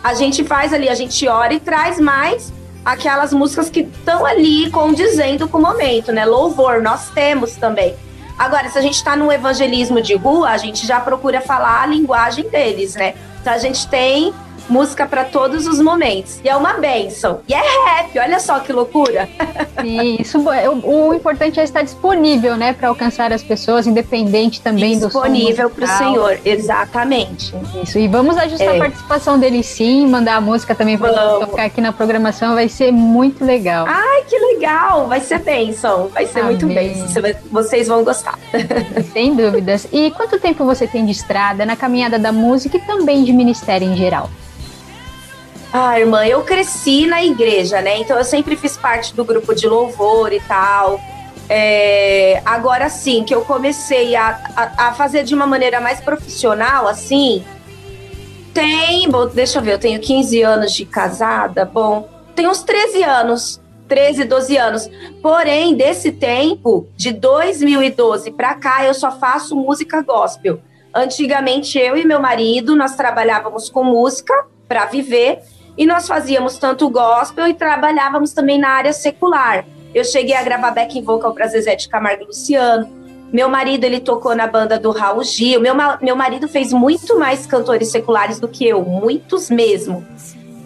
a gente faz ali, a gente ora e traz mais aquelas músicas que estão ali condizendo com o momento, né? Louvor, nós temos também. Agora, se a gente está num evangelismo de rua, a gente já procura falar a linguagem deles, né? Então a gente tem música para todos os momentos. E é uma benção. E é rap, olha só que loucura. Isso, o, o importante é estar disponível, né, para alcançar as pessoas, independente também disponível do Disponível para o Senhor, exatamente. Isso, e vamos ajustar é. a participação dele sim, mandar a música também para tocar aqui na programação, vai ser muito legal. Ai, que legal, vai ser bênção, vai ser Amém. muito bem, vocês vão gostar. Sem dúvidas. E quanto tempo você tem de estrada na caminhada da música e também de ministério em geral? Ah, irmã, eu cresci na igreja, né? Então eu sempre fiz parte do grupo de louvor e tal. É, agora sim, que eu comecei a, a, a, fazer de uma maneira mais profissional, assim. Tem, bom, deixa eu ver, eu tenho 15 anos de casada, bom, tem uns 13 anos, 13, 12 anos. Porém, desse tempo, de 2012 para cá, eu só faço música gospel. Antigamente, eu e meu marido, nós trabalhávamos com música para viver e nós fazíamos tanto gospel e trabalhávamos também na área secular. Eu cheguei a gravar backing vocal para Zezé de Camargo e Luciano. Meu marido, ele tocou na banda do Raul Gil. Meu, meu marido fez muito mais cantores seculares do que eu, muitos mesmo.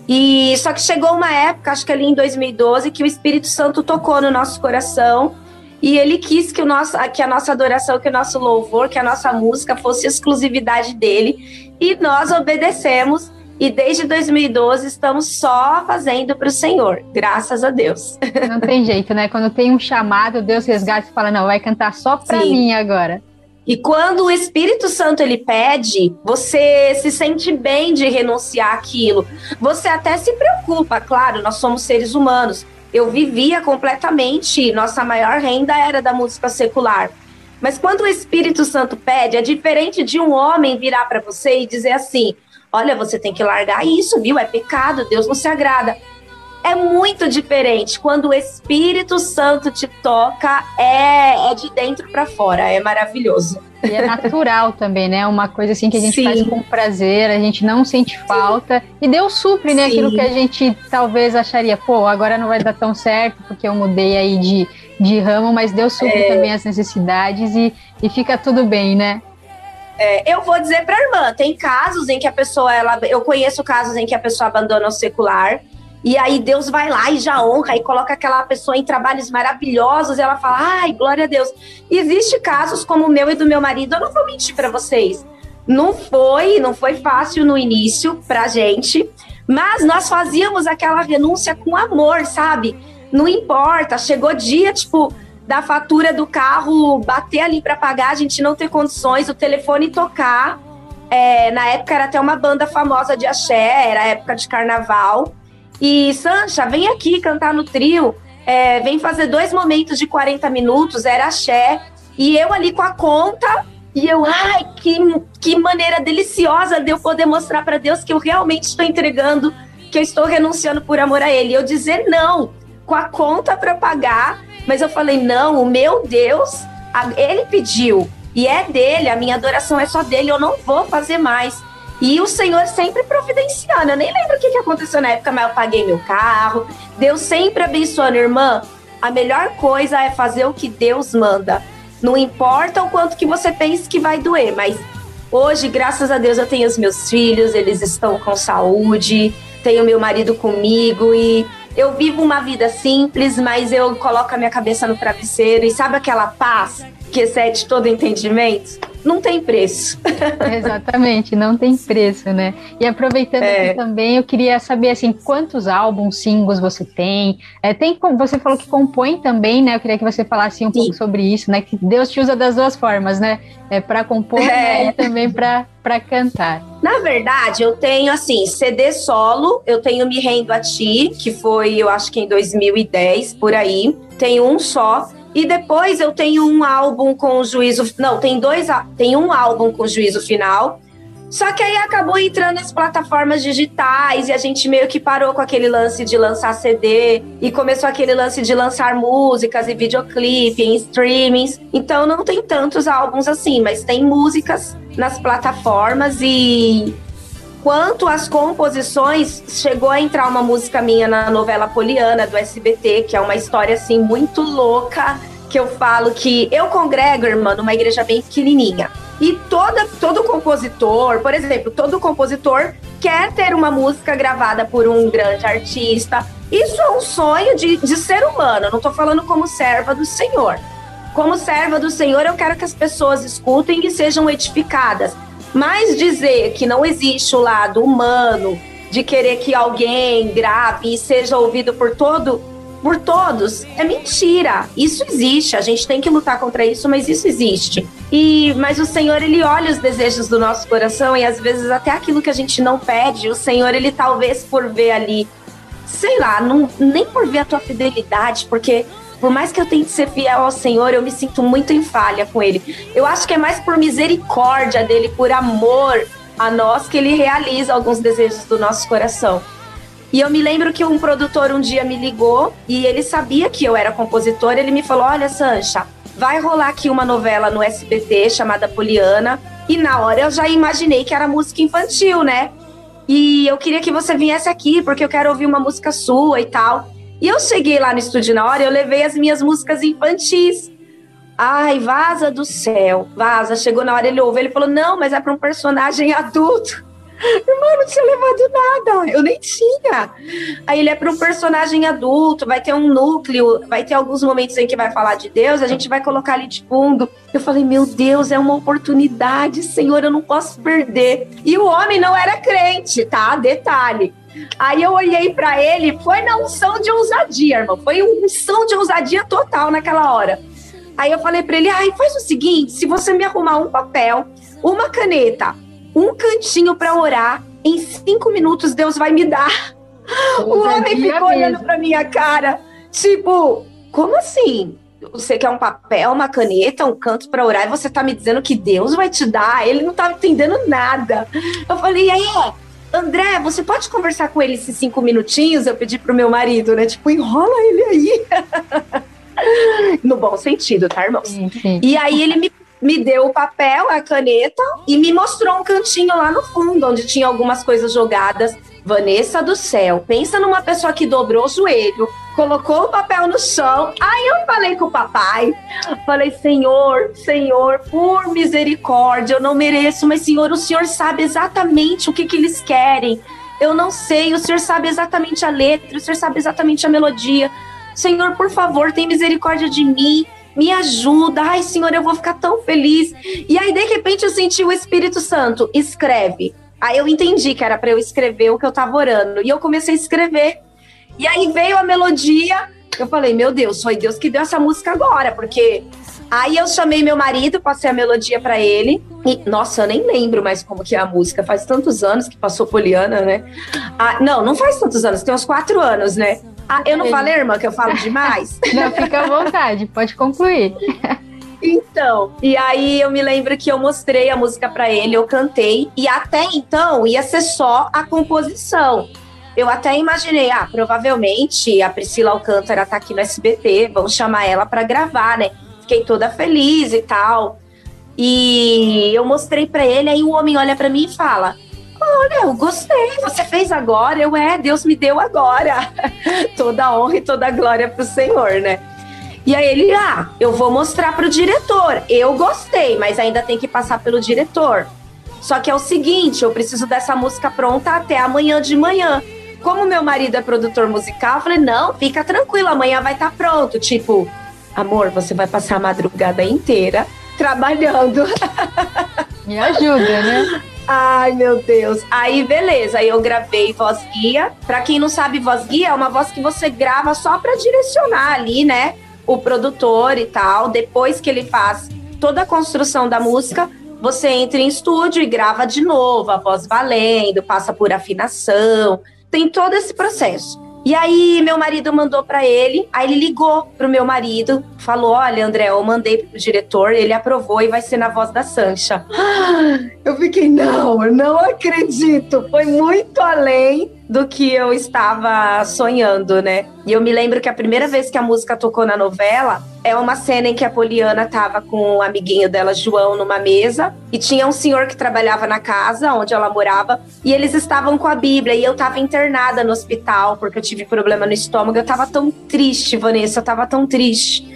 E só que chegou uma época, acho que ali em 2012, que o Espírito Santo tocou no nosso coração e ele quis que, o nosso, que a nossa adoração, que o nosso louvor, que a nossa música fosse exclusividade dele. E nós obedecemos e desde 2012 estamos só fazendo para o Senhor, graças a Deus. Não tem jeito, né? Quando tem um chamado, Deus resgata e fala: não, vai cantar só para mim agora. E quando o Espírito Santo ele pede, você se sente bem de renunciar aquilo. Você até se preocupa, claro, nós somos seres humanos. Eu vivia completamente, nossa maior renda era da música secular. Mas quando o Espírito Santo pede, é diferente de um homem virar para você e dizer assim: Olha, você tem que largar isso, viu? É pecado, Deus não se agrada. É muito diferente. Quando o Espírito Santo te toca, é, é de dentro para fora, é maravilhoso. E é natural também, né? Uma coisa assim que a gente Sim. faz com prazer, a gente não sente falta. Sim. E Deus supre, né? Sim. Aquilo que a gente talvez acharia, pô, agora não vai dar tão certo, porque eu mudei aí de, de ramo, mas Deus supre é... também as necessidades e, e fica tudo bem, né? É, eu vou dizer para a irmã, tem casos em que a pessoa, ela, eu conheço casos em que a pessoa abandona o secular e aí Deus vai lá e já honra e coloca aquela pessoa em trabalhos maravilhosos e ela fala, ai, glória a Deus. Existe casos como o meu e do meu marido, eu não vou mentir para vocês. Não foi, não foi fácil no início pra gente, mas nós fazíamos aquela renúncia com amor, sabe? Não importa, chegou dia, tipo, da fatura do carro bater ali para pagar, a gente não ter condições, o telefone tocar. É, na época era até uma banda famosa de axé, era época de carnaval. E Sancha, vem aqui cantar no trio, é, vem fazer dois momentos de 40 minutos, era axé. E eu ali com a conta, e eu, ai, que, que maneira deliciosa de eu poder mostrar para Deus que eu realmente estou entregando, que eu estou renunciando por amor a Ele. Eu dizer não, com a conta para pagar, mas eu falei: não, o meu Deus, ele pediu e é dele, a minha adoração é só dele, eu não vou fazer mais. E o Senhor sempre providenciando. Eu nem lembro o que, aconteceu na época, mas eu paguei meu carro. Deus sempre abençoando, irmã. A melhor coisa é fazer o que Deus manda. Não importa o quanto que você pense que vai doer, mas hoje, graças a Deus, eu tenho os meus filhos, eles estão com saúde, tenho meu marido comigo e eu vivo uma vida simples, mas eu coloco a minha cabeça no travesseiro e sabe aquela paz que excede todo entendimento? não tem preço. Exatamente, não tem preço, né? E aproveitando É. aqui também, eu queria saber assim, quantos álbuns, singles você tem? É, tem você falou que compõe também, né? Eu queria que você falasse um pouco sobre isso, né? Que Deus te usa das duas formas, né? É para compor né? e também para para cantar. Na verdade, eu tenho assim, CD solo, eu tenho Me Rendo a Ti, que foi, eu acho que em 2010, por aí. Tenho um só. E depois eu tenho um álbum com juízo. Não, tem dois. Tem um álbum com juízo final. Só que aí acabou entrando nas plataformas digitais e a gente meio que parou com aquele lance de lançar CD e começou aquele lance de lançar músicas e videoclipe em streamings. Então não tem tantos álbuns assim, mas tem músicas nas plataformas e quanto às composições, chegou a entrar uma música minha na novela Poliana do SBT, que é uma história assim muito louca, que eu falo que eu congrego, irmã, numa igreja bem pequenininha. E toda, todo compositor, por exemplo, todo compositor quer ter uma música gravada por um grande artista. Isso é um sonho de, de ser humano, eu não tô falando como serva do Senhor. Como serva do Senhor, eu quero que as pessoas escutem e sejam edificadas. Mas dizer que não existe o lado humano de querer que alguém grave e seja ouvido por todo por todos é mentira. Isso existe. A gente tem que lutar contra isso, mas isso existe. E mas o Senhor ele olha os desejos do nosso coração e às vezes até aquilo que a gente não pede, o Senhor ele talvez por ver ali, sei lá, não, nem por ver a tua fidelidade, porque por mais que eu tente ser fiel ao Senhor, eu me sinto muito em falha com Ele. Eu acho que é mais por misericórdia dele, por amor a nós, que Ele realiza alguns desejos do nosso coração. E eu me lembro que um produtor um dia me ligou e ele sabia que eu era compositora. Ele me falou: Olha, Sancha, vai rolar aqui uma novela no SBT chamada Poliana. E na hora eu já imaginei que era música infantil, né? E eu queria que você viesse aqui, porque eu quero ouvir uma música sua e tal. E eu cheguei lá no estúdio na hora eu levei as minhas músicas infantis. Ai, vaza do céu, vaza. Chegou na hora, ele ouviu, ele falou: Não, mas é para um personagem adulto. Irmão, não tinha levado nada, eu nem tinha. Aí ele é para um personagem adulto, vai ter um núcleo, vai ter alguns momentos em que vai falar de Deus, a gente vai colocar ali de fundo. Eu falei, meu Deus, é uma oportunidade, Senhor, eu não posso perder. E o homem não era crente, tá? Detalhe. Aí eu olhei para ele, foi na unção de ousadia, irmão. Foi uma unção de ousadia total naquela hora. Aí eu falei para ele, ai, faz o seguinte, se você me arrumar um papel, uma caneta, um cantinho para orar, em cinco minutos Deus vai me dar. O homem ficou olhando pra minha cara, tipo, como assim? Você quer um papel, uma caneta, um canto para orar e você tá me dizendo que Deus vai te dar? Ele não tava entendendo nada. Eu falei, aí, André, você pode conversar com ele esses cinco minutinhos? Eu pedi pro meu marido, né? Tipo, enrola ele aí. no bom sentido, tá, irmãos? E aí ele me, me deu o papel, a caneta e me mostrou um cantinho lá no fundo, onde tinha algumas coisas jogadas. Vanessa do céu, pensa numa pessoa que dobrou o joelho, colocou o papel no chão. Aí eu falei com o papai, falei, Senhor, Senhor, por misericórdia, eu não mereço, mas Senhor, o Senhor sabe exatamente o que, que eles querem. Eu não sei, o Senhor sabe exatamente a letra, o Senhor sabe exatamente a melodia. Senhor, por favor, tem misericórdia de mim, me ajuda. Ai, Senhor, eu vou ficar tão feliz. E aí, de repente, eu senti o Espírito Santo, escreve. Aí eu entendi que era para eu escrever o que eu tava orando. E eu comecei a escrever. E aí veio a melodia. Eu falei, meu Deus, foi Deus que deu essa música agora, porque Aí eu chamei meu marido, passei a melodia para ele. E, nossa, eu nem lembro mais como que é a música. Faz tantos anos que passou Poliana, né? Ah, não, não faz tantos anos, tem uns quatro anos, né? Ah, eu não falei, irmã, que eu falo demais? Não, fica à vontade, pode concluir. Então, e aí eu me lembro que eu mostrei a música para ele, eu cantei, e até então ia ser só a composição. Eu até imaginei, ah, provavelmente a Priscila Alcântara tá aqui no SBT, vamos chamar ela para gravar, né? Fiquei toda feliz e tal. E eu mostrei para ele, aí o homem olha para mim e fala: Olha, eu gostei, você fez agora. Eu, é, Deus me deu agora. toda a honra e toda a glória pro Senhor, né? E aí ele, ah, eu vou mostrar pro diretor. Eu gostei, mas ainda tem que passar pelo diretor. Só que é o seguinte, eu preciso dessa música pronta até amanhã de manhã. Como meu marido é produtor musical, eu falei, não, fica tranquilo, amanhã vai estar tá pronto. Tipo, amor, você vai passar a madrugada inteira trabalhando. Me ajuda, né? Ai, meu Deus. Aí, beleza. Aí eu gravei voz guia. Pra quem não sabe, voz guia é uma voz que você grava só pra direcionar ali, né? O produtor e tal. Depois que ele faz toda a construção da música, você entra em estúdio e grava de novo, a voz valendo, passa por afinação. Tem todo esse processo. E aí, meu marido mandou para ele, aí ele ligou pro meu marido, falou: Olha, André, eu mandei pro diretor, ele aprovou e vai ser na voz da Sancha. Eu fiquei, não, eu não acredito. Foi muito além do que eu estava sonhando, né? E eu me lembro que a primeira vez que a música tocou na novela é uma cena em que a Poliana tava com o um amiguinho dela, João, numa mesa, e tinha um senhor que trabalhava na casa onde ela morava, e eles estavam com a Bíblia, e eu tava internada no hospital porque eu tive problema no estômago. Eu tava tão triste, Vanessa, eu tava tão triste.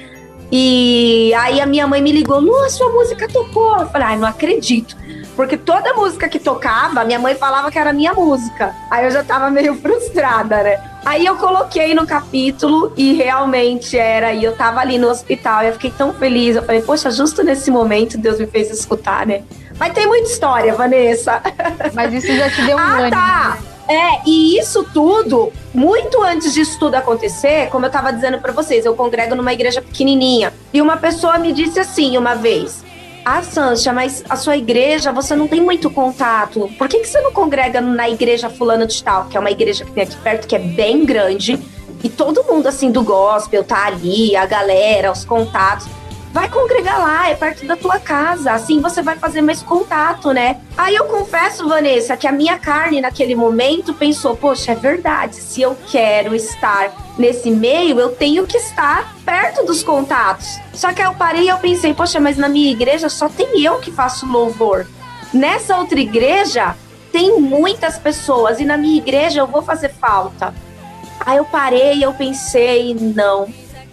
E aí a minha mãe me ligou, Lu, a sua música tocou. Eu falei, ai, não acredito. Porque toda música que tocava, minha mãe falava que era minha música. Aí eu já tava meio frustrada, né? Aí eu coloquei no capítulo e realmente era. E eu tava ali no hospital e eu fiquei tão feliz. Eu falei, poxa, justo nesse momento Deus me fez escutar, né? Mas tem muita história, Vanessa. Mas isso já te deu um ah, ânimo. Tá. É, e isso tudo, muito antes disso tudo acontecer, como eu tava dizendo para vocês, eu congrego numa igreja pequenininha. E uma pessoa me disse assim uma vez: ah, Sancha, mas a sua igreja, você não tem muito contato. Por que, que você não congrega na igreja fulana de tal, que é uma igreja que tem aqui perto, que é bem grande, e todo mundo, assim, do gospel tá ali, a galera, os contatos. Vai congregar lá, é perto da tua casa, assim você vai fazer mais contato, né? Aí eu confesso, Vanessa, que a minha carne naquele momento pensou: poxa, é verdade, se eu quero estar nesse meio, eu tenho que estar perto dos contatos. Só que aí eu parei e eu pensei: poxa, mas na minha igreja só tem eu que faço louvor. Nessa outra igreja tem muitas pessoas e na minha igreja eu vou fazer falta. Aí eu parei e eu pensei: não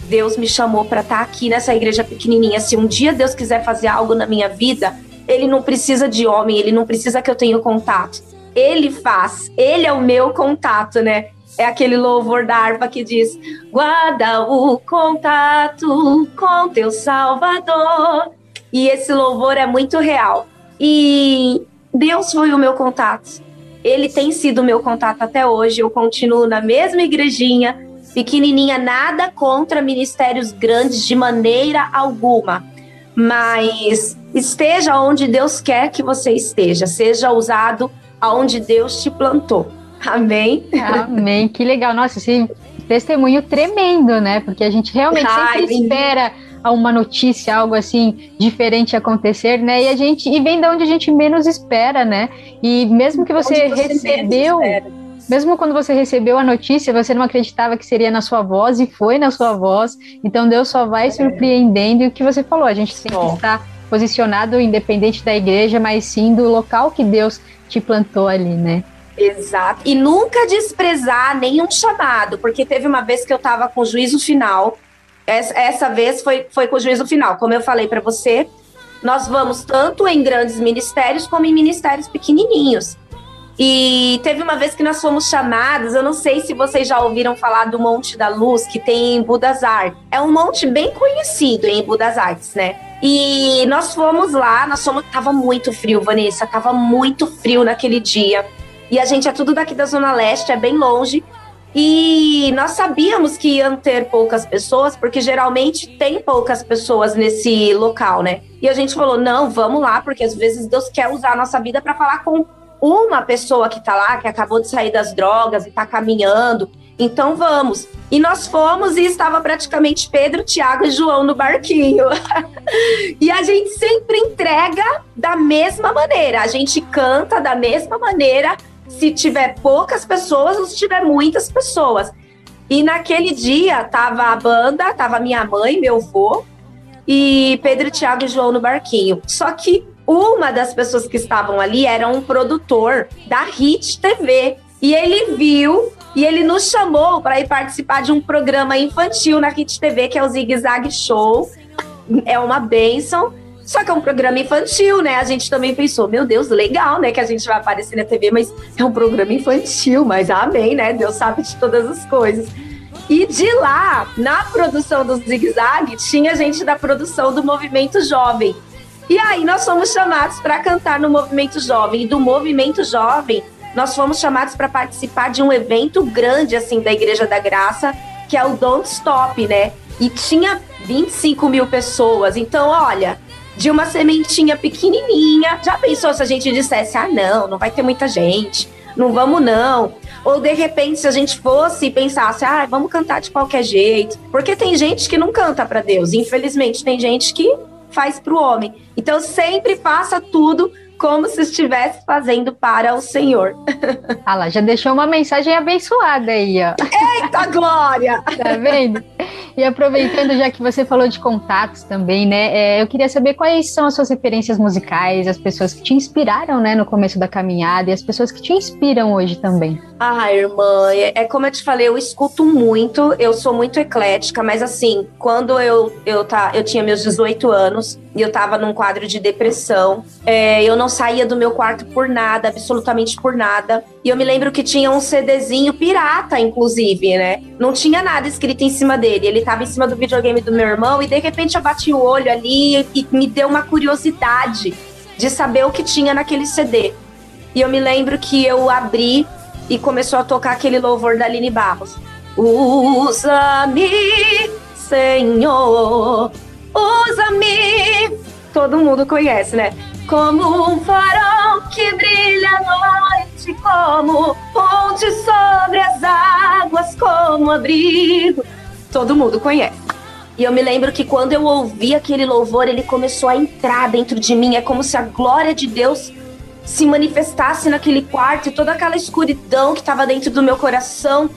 Deus me chamou para estar tá aqui nessa igreja pequenininha. Se um dia Deus quiser fazer algo na minha vida, ele não precisa de homem, ele não precisa que eu tenha contato. Ele faz, ele é o meu contato, né? É aquele louvor da harpa que diz: guarda o contato com teu Salvador. E esse louvor é muito real. E Deus foi o meu contato. Ele tem sido o meu contato até hoje. Eu continuo na mesma igrejinha, pequenininha, nada contra ministérios grandes de maneira alguma. Mas esteja onde Deus quer que você esteja, seja usado aonde Deus te plantou. Amém? Amém. Que legal. Nossa, esse testemunho tremendo, né? Porque a gente realmente Ai, sempre espera uma notícia, algo assim diferente acontecer, né? E a gente e vem de onde a gente menos espera, né? E mesmo que você, você recebeu mesmo quando você recebeu a notícia, você não acreditava que seria na sua voz e foi na sua voz. Então Deus só vai surpreendendo. E o que você falou, a gente tem que estar posicionado independente da igreja, mas sim do local que Deus te plantou ali, né? Exato. E nunca desprezar nenhum chamado, porque teve uma vez que eu estava com juízo final. Essa, essa vez foi, foi com juízo final. Como eu falei para você, nós vamos tanto em grandes ministérios como em ministérios pequenininhos. E teve uma vez que nós fomos chamados, eu não sei se vocês já ouviram falar do Monte da Luz que tem em Budas. É um monte bem conhecido em Budas né? E nós fomos lá, nós fomos, tava muito frio, Vanessa, tava muito frio naquele dia. E a gente é tudo daqui da Zona Leste, é bem longe. E nós sabíamos que iam ter poucas pessoas, porque geralmente tem poucas pessoas nesse local, né? E a gente falou: não, vamos lá, porque às vezes Deus quer usar a nossa vida para falar com uma pessoa que está lá, que acabou de sair das drogas e está caminhando. Então vamos. E nós fomos e estava praticamente Pedro, Tiago e João no barquinho. e a gente sempre entrega da mesma maneira. A gente canta da mesma maneira se tiver poucas pessoas ou se tiver muitas pessoas. E naquele dia tava a banda, tava minha mãe, meu avô e Pedro, Tiago e João no barquinho. Só que uma das pessoas que estavam ali era um produtor da Hit TV. E ele viu e ele nos chamou para ir participar de um programa infantil na Hit TV, que é o Zig Zag Show. É uma benção. Só que é um programa infantil, né? A gente também pensou, meu Deus, legal, né? Que a gente vai aparecer na TV, mas é um programa infantil, mas amém, né? Deus sabe de todas as coisas. E de lá, na produção do Zig Zag, tinha gente da produção do Movimento Jovem. E aí nós fomos chamados para cantar no Movimento Jovem. E do Movimento Jovem, nós fomos chamados para participar de um evento grande, assim, da Igreja da Graça, que é o Don't Stop, né? E tinha 25 mil pessoas. Então, olha, de uma sementinha pequenininha. Já pensou se a gente dissesse, ah, não, não vai ter muita gente, não vamos não. Ou de repente, se a gente fosse e pensasse, ah, vamos cantar de qualquer jeito. Porque tem gente que não canta para Deus. Infelizmente, tem gente que faz para o homem. Então, sempre faça tudo como se estivesse fazendo para o Senhor. Ah lá, já deixou uma mensagem abençoada aí, ó. Eita glória! tá vendo? E aproveitando, já que você falou de contatos também, né? É, eu queria saber quais são as suas referências musicais, as pessoas que te inspiraram, né, no começo da caminhada e as pessoas que te inspiram hoje também. Ah, irmã, é, é como eu te falei, eu escuto muito, eu sou muito eclética, mas assim, quando eu, eu, tá, eu tinha meus 18 anos e eu tava num quadro de depressão, é, eu não saía do meu quarto por nada, absolutamente por nada. E eu me lembro que tinha um CDzinho pirata, inclusive, né? Não tinha nada escrito em cima dele. Ele tava em cima do videogame do meu irmão e de repente eu bati o olho ali e me deu uma curiosidade de saber o que tinha naquele CD. E eu me lembro que eu abri e começou a tocar aquele louvor da Aline Barros. Usa-me, Senhor, usa-me. Todo mundo conhece, né? Como um farol que brilha à noite, como ponte sobre as águas, como abrigo. Todo mundo conhece. E eu me lembro que quando eu ouvi aquele louvor, ele começou a entrar dentro de mim. É como se a glória de Deus se manifestasse naquele quarto e toda aquela escuridão que estava dentro do meu coração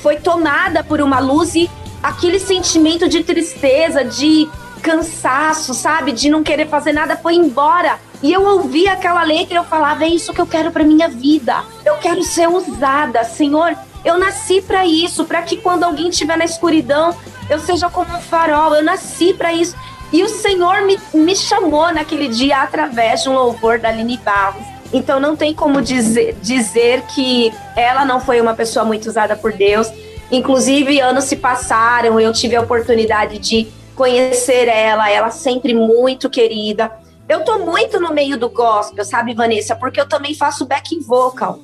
foi tomada por uma luz e aquele sentimento de tristeza, de cansaço, sabe, de não querer fazer nada foi embora. E eu ouvi aquela letra e eu falava: é isso que eu quero para minha vida. Eu quero ser usada, Senhor. Eu nasci para isso, para que quando alguém estiver na escuridão, eu seja como um farol. Eu nasci para isso. E o Senhor me, me chamou naquele dia através de um louvor da Aline Barros. Então não tem como dizer, dizer que ela não foi uma pessoa muito usada por Deus. Inclusive, anos se passaram, eu tive a oportunidade de conhecer ela, ela sempre muito querida. Eu tô muito no meio do gospel, sabe, Vanessa? Porque eu também faço backing vocal.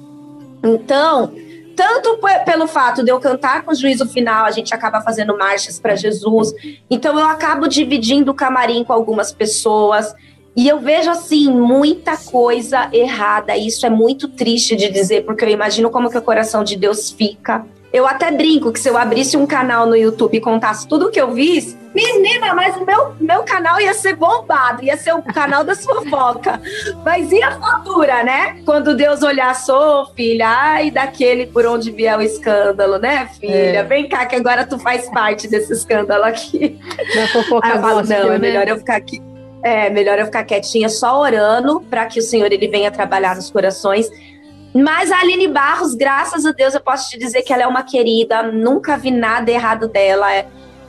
Então, tanto pelo fato de eu cantar com o juízo final, a gente acaba fazendo marchas para Jesus. Então, eu acabo dividindo o camarim com algumas pessoas. E eu vejo assim muita coisa errada. Isso é muito triste de dizer, porque eu imagino como que o coração de Deus fica. Eu até brinco que se eu abrisse um canal no YouTube e contasse tudo o que eu vi, menina, mas o meu, meu canal ia ser bombado, ia ser o canal das fofocas. Mas e a fatura, né? Quando Deus olhar, sou filha, ai, daquele por onde vier o escândalo, né, filha? É. Vem cá, que agora tu faz parte desse escândalo aqui. Da fofoca Aí eu falo, não, é né? melhor eu ficar aqui é melhor eu ficar quietinha só orando para que o Senhor ele venha trabalhar nos corações. Mas a Aline Barros, graças a Deus, eu posso te dizer que ela é uma querida, nunca vi nada errado dela.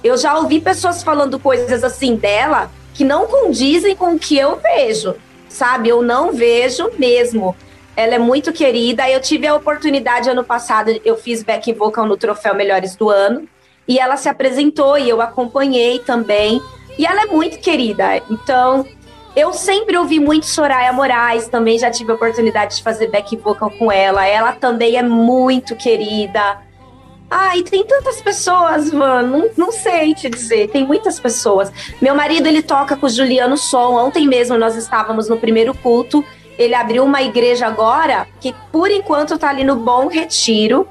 Eu já ouvi pessoas falando coisas assim dela que não condizem com o que eu vejo, sabe? Eu não vejo mesmo. Ela é muito querida. Eu tive a oportunidade ano passado, eu fiz back vocal no Troféu Melhores do Ano, e ela se apresentou e eu acompanhei também. E ela é muito querida. Então, eu sempre ouvi muito Soraya Moraes, também já tive a oportunidade de fazer back vocal com ela. Ela também é muito querida. Ai, tem tantas pessoas, mano. Não, não, sei te dizer. Tem muitas pessoas. Meu marido, ele toca com o Juliano Som. Ontem mesmo nós estávamos no primeiro culto. Ele abriu uma igreja agora que, por enquanto, tá ali no Bom Retiro.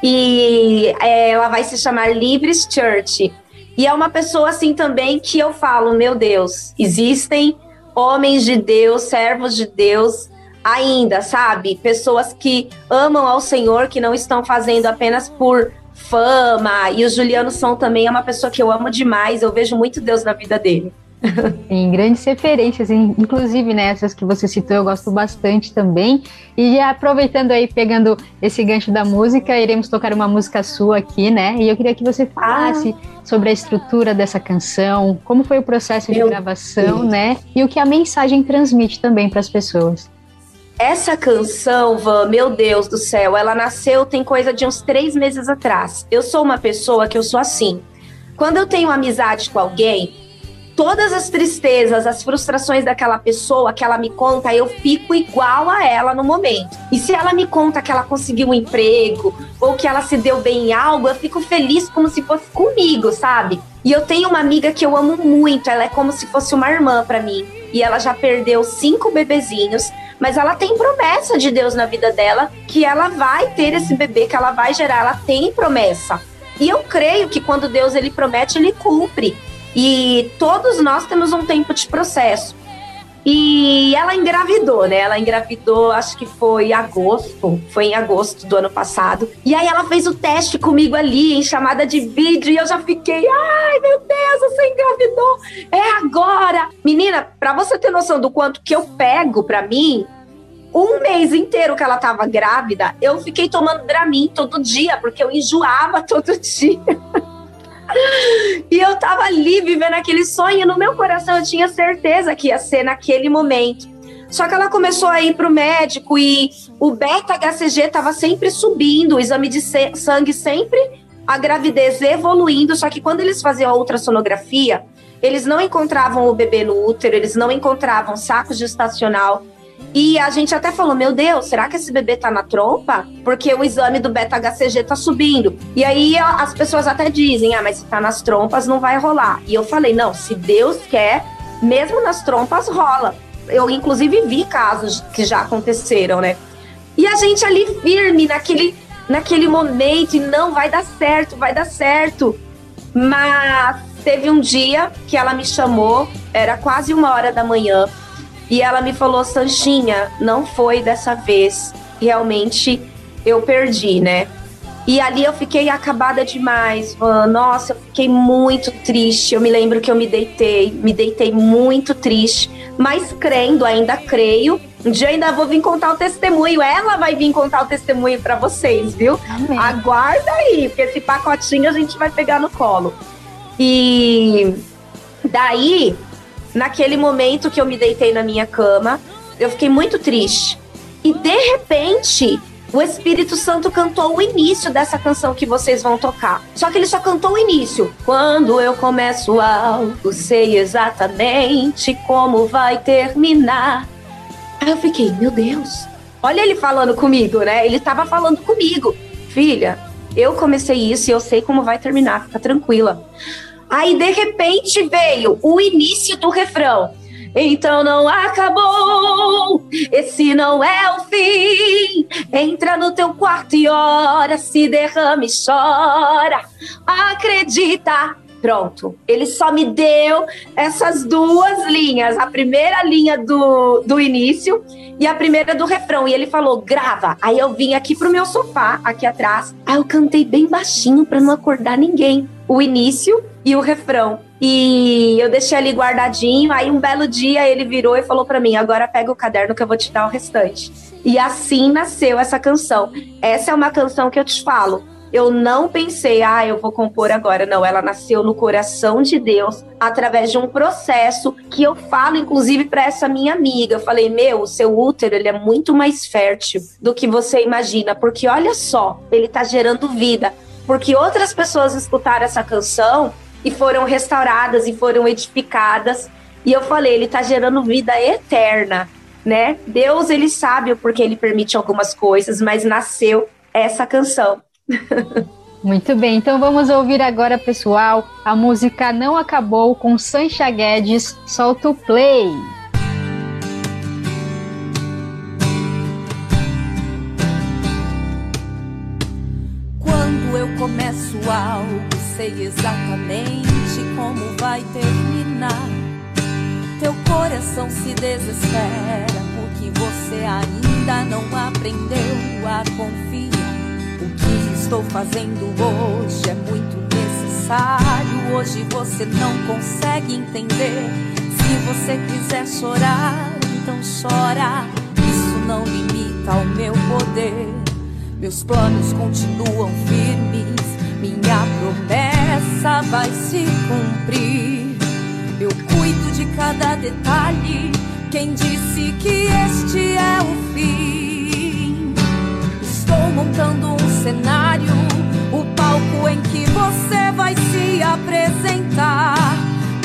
E é, ela vai se chamar Livres Church. E é uma pessoa assim também que eu falo, meu Deus, existem homens de Deus, servos de Deus ainda, sabe? Pessoas que amam ao Senhor, que não estão fazendo apenas por fama. E o Juliano Som também é uma pessoa que eu amo demais, eu vejo muito Deus na vida dele. Tem grandes referências, inclusive nessas né, que você citou, eu gosto bastante também. E já aproveitando aí, pegando esse gancho da música, iremos tocar uma música sua aqui, né? E eu queria que você falasse ah. sobre a estrutura dessa canção, como foi o processo de gravação, Deus. né? E o que a mensagem transmite também para as pessoas. Essa canção, Van, meu Deus do céu, ela nasceu tem coisa de uns três meses atrás. Eu sou uma pessoa que eu sou assim. Quando eu tenho amizade com alguém, todas as tristezas, as frustrações daquela pessoa que ela me conta, eu fico igual a ela no momento. E se ela me conta que ela conseguiu um emprego ou que ela se deu bem em algo, eu fico feliz como se fosse comigo, sabe? E eu tenho uma amiga que eu amo muito, ela é como se fosse uma irmã para mim. E ela já perdeu cinco bebezinhos, mas ela tem promessa de Deus na vida dela que ela vai ter esse bebê, que ela vai gerar, ela tem promessa. E eu creio que quando Deus ele promete, ele cumpre. E todos nós temos um tempo de processo. E ela engravidou, né? Ela engravidou, acho que foi agosto, foi em agosto do ano passado. E aí ela fez o teste comigo ali em chamada de vídeo e eu já fiquei, ai meu Deus, você engravidou, é agora. Menina, para você ter noção do quanto que eu pego para mim, um mês inteiro que ela tava grávida, eu fiquei tomando Dramin todo dia, porque eu enjoava todo dia. E eu tava ali vivendo aquele sonho, no meu coração eu tinha certeza que ia ser naquele momento. Só que ela começou a ir pro médico e o beta-HCG tava sempre subindo, o exame de sangue sempre, a gravidez evoluindo. Só que quando eles faziam a ultrassonografia, eles não encontravam o bebê no útero, eles não encontravam saco gestacional, e a gente até falou: Meu Deus, será que esse bebê tá na trompa? Porque o exame do beta-HCG tá subindo. E aí as pessoas até dizem: Ah, mas se tá nas trompas não vai rolar. E eu falei: Não, se Deus quer, mesmo nas trompas rola. Eu, inclusive, vi casos que já aconteceram, né? E a gente ali firme naquele, naquele momento, e não vai dar certo, vai dar certo. Mas teve um dia que ela me chamou, era quase uma hora da manhã e ela me falou, Sanchinha, não foi dessa vez. Realmente eu perdi, né? E ali eu fiquei acabada demais, Van. Nossa, eu fiquei muito triste. Eu me lembro que eu me deitei, me deitei muito triste, mas crendo, ainda creio. Um dia ainda vou vir contar o testemunho. Ela vai vir contar o testemunho para vocês, viu? Amém. Aguarda aí, porque esse pacotinho a gente vai pegar no colo. E daí naquele momento que eu me deitei na minha cama, eu fiquei muito triste. E de repente, o Espírito Santo cantou o início dessa canção que vocês vão tocar. Só que ele só cantou o início. Quando eu começo algo, sei exatamente como vai terminar. Aí eu fiquei, meu Deus. Olha ele falando comigo, né? Ele estava falando comigo. Filha, eu comecei isso e eu sei como vai terminar, fica tranquila. Aí, de repente, veio o início do refrão. Então não acabou, esse não é o fim. Entra no teu quarto e ora, se derrama e chora. Acredita. Pronto, ele só me deu essas duas linhas, a primeira linha do, do início e a primeira do refrão. E ele falou: grava. Aí eu vim aqui pro meu sofá, aqui atrás. Aí eu cantei bem baixinho para não acordar ninguém. O início e o refrão. E eu deixei ali guardadinho. Aí um belo dia ele virou e falou para mim: agora pega o caderno que eu vou te dar o restante. E assim nasceu essa canção. Essa é uma canção que eu te falo eu não pensei, ah, eu vou compor agora. Não, ela nasceu no coração de Deus através de um processo que eu falo, inclusive, para essa minha amiga. Eu falei, meu, o seu útero ele é muito mais fértil do que você imagina, porque olha só, ele está gerando vida. Porque outras pessoas escutaram essa canção e foram restauradas e foram edificadas. E eu falei, ele está gerando vida eterna, né? Deus, ele sabe o porquê ele permite algumas coisas, mas nasceu essa canção. Muito bem, então vamos ouvir agora, pessoal, a música Não Acabou com Sancha Guedes, solta o play. Quando eu começo algo, sei exatamente como vai terminar. Teu coração se desespera porque você ainda não aprendeu a confiar estou fazendo hoje é muito necessário. Hoje você não consegue entender. Se você quiser chorar, então chora. Isso não limita o meu poder. Meus planos continuam firmes. Minha promessa vai se cumprir. Eu cuido de cada detalhe. Quem disse que este é o fim? Estou montando um cenário, o palco em que você vai se apresentar.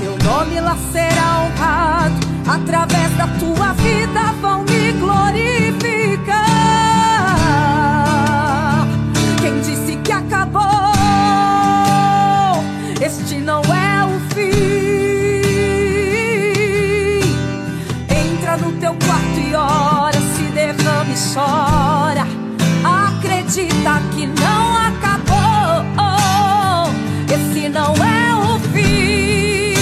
Meu nome lá a ser honrado. Através da tua vida vão me glorificar. Chora. Acredita que não acabou. Esse não é o fim.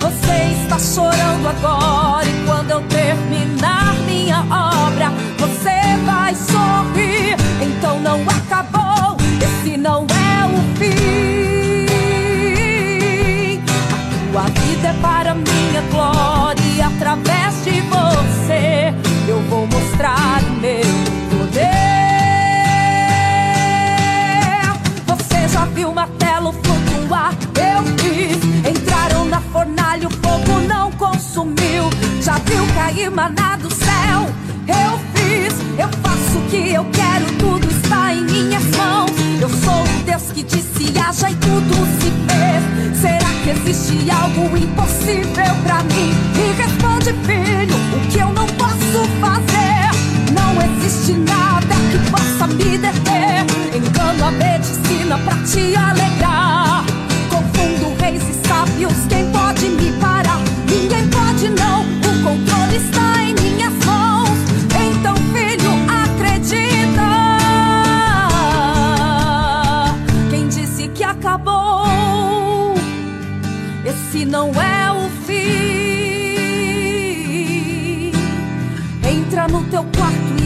Você está chorando agora e quando eu terminar minha obra, você vai sorrir. Então não acabou. Esse não é o fim. A tua vida é para minha glória através de você vou mostrar o meu poder. Você já viu martelo flutuar? Eu fiz. Entraram na fornalha, o fogo não consumiu. Já viu cair maná do céu? Eu fiz. Eu faço o que eu quero, tudo está em minhas mãos. Eu sou o Deus que disse haja e tudo se fez. Será que existe algo impossível pra mim? Me responde, filho, o que eu não posso existe nada que possa me deter. Engano a medicina pra te alegrar. Confundo reis e sábios, quem pode me parar? Ninguém pode, não. O controle está em minhas mãos. Então, filho, acredita. Quem disse que acabou? Esse não é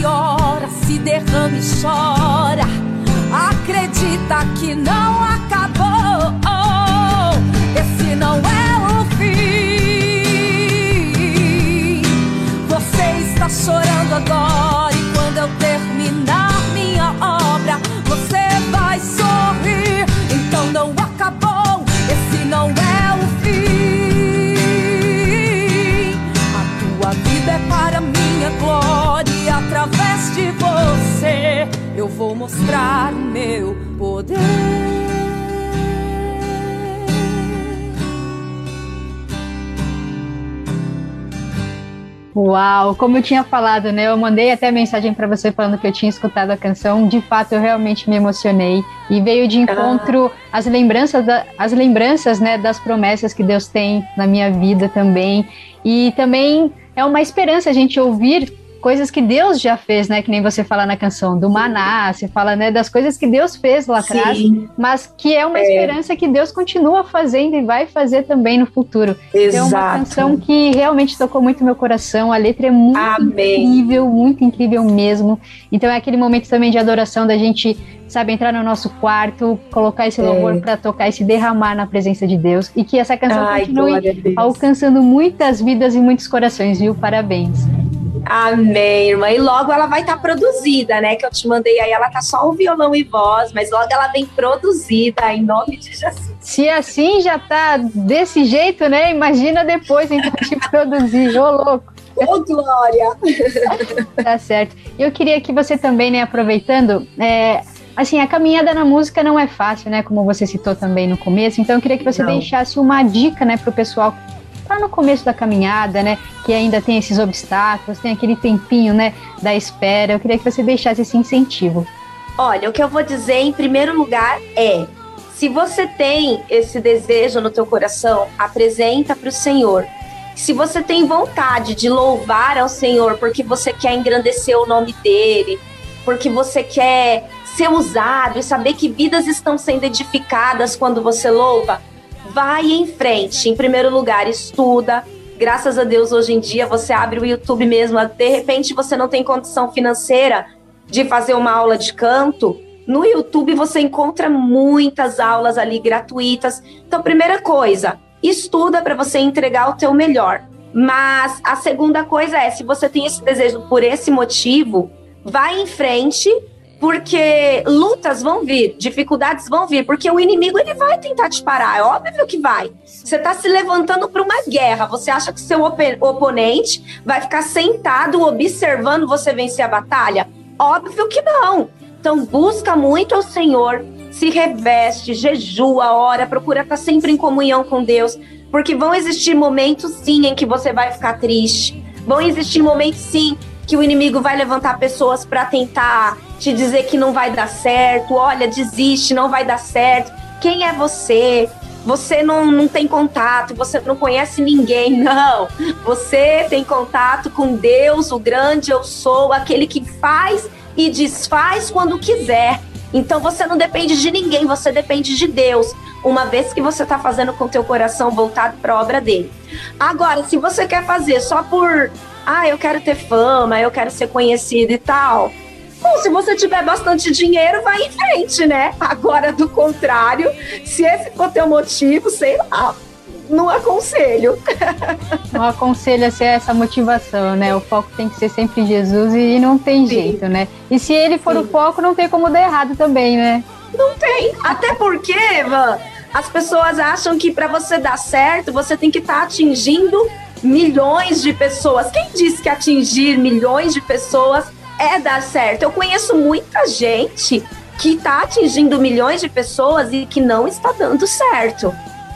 ora, se derrama e chora. Acredita que não acabou. Esse não é o fim. Você está chorando agora vou mostrar meu poder. Uau, como eu tinha falado, né? Eu mandei até mensagem para você falando que eu tinha escutado a canção. De fato, eu realmente me emocionei e veio de encontro as lembranças, da, as lembranças, né, das promessas que Deus tem na minha vida também. E também é uma esperança a gente ouvir coisas que Deus já fez, né? Que nem você fala na canção do Maná, você fala, né, das coisas que Deus fez lá atrás, Sim. mas que é uma É. esperança que Deus continua fazendo e vai fazer também no futuro. É uma Exato. canção que realmente tocou muito meu coração. A letra é muito incrível, muito incrível mesmo. Então é aquele momento também de adoração da gente, sabe, entrar no nosso quarto, colocar esse É. louvor para tocar e se derramar na presença de Deus e que essa canção Ai, continue alcançando muitas vidas e muitos corações, viu? Parabéns. Amém, irmã. E logo ela vai estar produzida, né? Que eu te mandei aí, ela tá só o violão e voz, mas logo ela vem produzida em nome de Jesus. Se assim já tá desse jeito, né? Imagina depois então de produzir, ô louco. Ô, Glória! tá certo. Eu queria que você também, né, aproveitando, é, assim, a caminhada na música não é fácil, né? Como você citou também no começo. Então eu queria que você Não. deixasse uma dica, né, pro pessoal que tá no começo da caminhada, né? Que ainda tem esses obstáculos, tem aquele tempinho, né, da espera. Eu queria que você deixasse esse incentivo. Olha, o que eu vou dizer em primeiro lugar é: se você tem esse desejo no teu coração, apresenta para o Senhor. Se você tem vontade de louvar ao Senhor porque você quer engrandecer o nome dele, porque você quer ser usado e saber que vidas estão sendo edificadas quando você louva, vai em frente. Em primeiro lugar, estuda. Graças a Deus, hoje em dia, você abre o YouTube mesmo. De repente, você não tem condição financeira de fazer uma aula de canto. No YouTube, você encontra muitas aulas ali gratuitas. Então, primeira coisa, estuda para você entregar o teu melhor. Mas a segunda coisa é, se você tem esse desejo por esse motivo, vai em frente, porque lutas vão vir, dificuldades vão vir, porque o inimigo ele vai tentar te parar, é óbvio que vai. Você está se levantando para uma guerra, você acha que seu ope- oponente vai ficar sentado observando você vencer a batalha? Óbvio que não. Então busca muito ao Senhor, se reveste, jejua, ora, procura estar sempre em comunhão com Deus, porque vão existir momentos sim em que você vai ficar triste. Vão existir momentos sim que o inimigo vai levantar pessoas para tentar te dizer que não vai dar certo, olha, desiste, não vai dar certo. Quem é você? Você não, não tem contato, você não conhece ninguém, não. Você tem contato com Deus, o grande eu sou, aquele que faz e desfaz quando quiser. Então você não depende de ninguém, você depende de Deus, uma vez que você está fazendo com teu coração voltado para a obra dele. Agora, se você quer fazer só por, ah, eu quero ter fama, eu quero ser conhecido e tal, Bom, se você tiver bastante dinheiro, vai em frente, né? Agora, do contrário, se esse for teu motivo, sei lá, não aconselho. Não aconselho a ser essa motivação, né? O foco tem que ser sempre Jesus e não tem Sim. jeito, né? E se ele for Sim. o foco, não tem como dar errado também, né? Não tem. Até porque, Eva, as pessoas acham que para você dar certo, você tem que estar tá atingindo milhões de pessoas. Quem disse que atingir milhões de pessoas é dar certo? Eu conheço muita gente que está atingindo milhões de pessoas e que não está dando certo.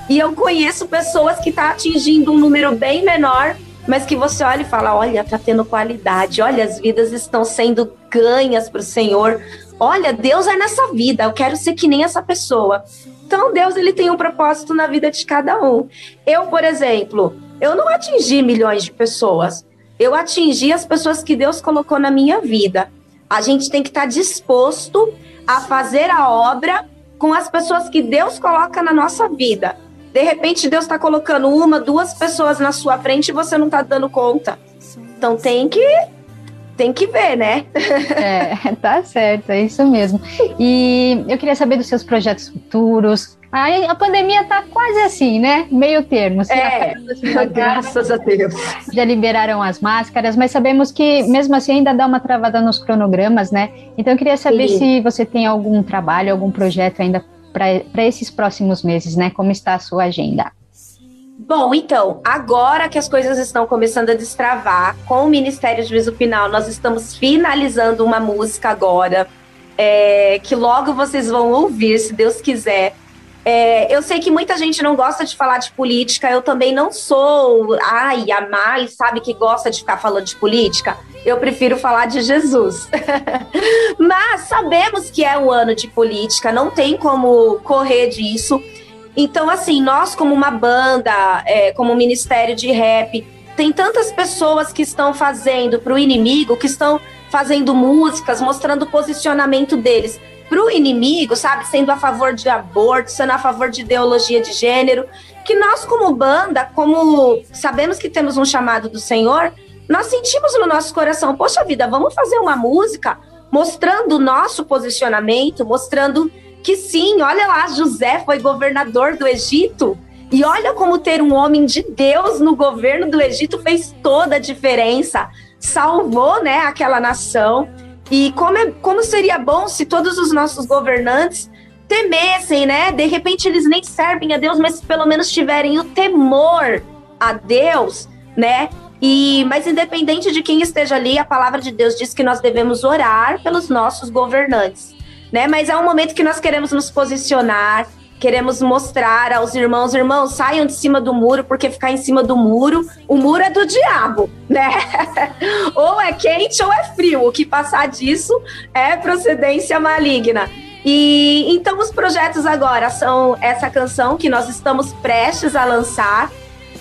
E eu conheço pessoas que estão tá atingindo um número bem menor, mas que você olha e fala: olha, tá tendo qualidade, olha, as vidas estão sendo ganhas para o Senhor. Olha, Deus é nessa vida, eu quero ser que nem essa pessoa. Então, Deus ele tem um propósito na vida de cada um. Eu, por exemplo, eu não atingi milhões de pessoas. Eu atingi as pessoas que Deus colocou na minha vida. A gente tem que estar tá disposto a fazer a obra com as pessoas que Deus coloca na nossa vida. De repente, Deus está colocando uma, duas pessoas na sua frente e você não está dando conta. Então tem que tem que ver, né? é, tá certo, é isso mesmo. E eu queria saber dos seus projetos futuros. A, a pandemia tá quase assim, né? Meio termo. É, graças a Deus. Já liberaram as máscaras, mas sabemos que mesmo assim ainda dá uma travada nos cronogramas, né? Então eu queria saber Sim. se você tem algum trabalho, algum projeto ainda para esses próximos meses, né? Como está a sua agenda? Bom, então, agora que as coisas estão começando a destravar, com o Ministério de Juízo Final, nós estamos finalizando uma música agora, é, que logo vocês vão ouvir, se Deus quiser. É, eu sei que muita gente não gosta de falar de política, eu também não sou, ai, a mais, sabe, que gosta de ficar falando de política. Eu prefiro falar de Jesus. Mas sabemos que é um ano de política, não tem como correr disso. Então, assim, nós, como uma banda, é, como ministério de rap, tem tantas pessoas que estão fazendo para o inimigo, que estão fazendo músicas, mostrando o posicionamento deles para o inimigo, sabe? Sendo a favor de aborto, sendo a favor de ideologia de gênero. Que nós, como banda, como sabemos que temos um chamado do Senhor, nós sentimos no nosso coração, poxa vida, vamos fazer uma música mostrando o nosso posicionamento, mostrando que sim, olha lá, José foi governador do Egito. E olha como ter um homem de Deus no governo do Egito fez toda a diferença. Salvou, né, aquela nação. E como, é, como seria bom se todos os nossos governantes temessem, né? De repente eles nem servem a Deus, mas pelo menos tiverem o temor a Deus, né? E mas independente de quem esteja ali, a palavra de Deus diz que nós devemos orar pelos nossos governantes né? Mas é um momento que nós queremos nos posicionar, queremos mostrar aos irmãos, irmãos, saiam de cima do muro, porque ficar em cima do muro, o muro é do diabo, né? ou é quente ou é frio. O que passar disso é procedência maligna. E então os projetos agora são essa canção que nós estamos prestes a lançar.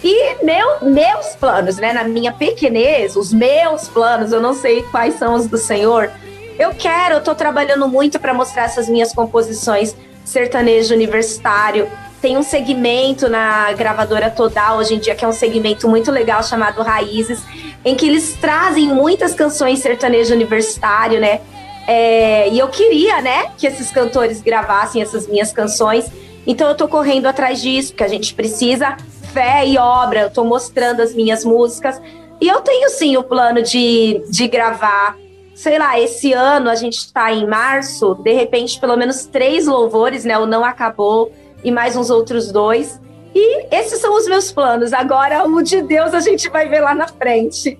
E meu, meus planos, né? Na minha pequenez, os meus planos, eu não sei quais são os do Senhor, eu quero, eu tô trabalhando muito para mostrar essas minhas composições sertanejo universitário. Tem um segmento na gravadora Total hoje em dia que é um segmento muito legal chamado Raízes, em que eles trazem muitas canções sertanejo universitário, né? É, e eu queria, né, que esses cantores gravassem essas minhas canções. Então eu tô correndo atrás disso, porque a gente precisa fé e obra. Eu tô mostrando as minhas músicas. E eu tenho sim o plano de, de gravar sei lá, esse ano a gente está em março, de repente, pelo menos três louvores, né? O Não Acabou e mais uns outros dois. E esses são os meus planos. Agora, o de Deus a gente vai ver lá na frente.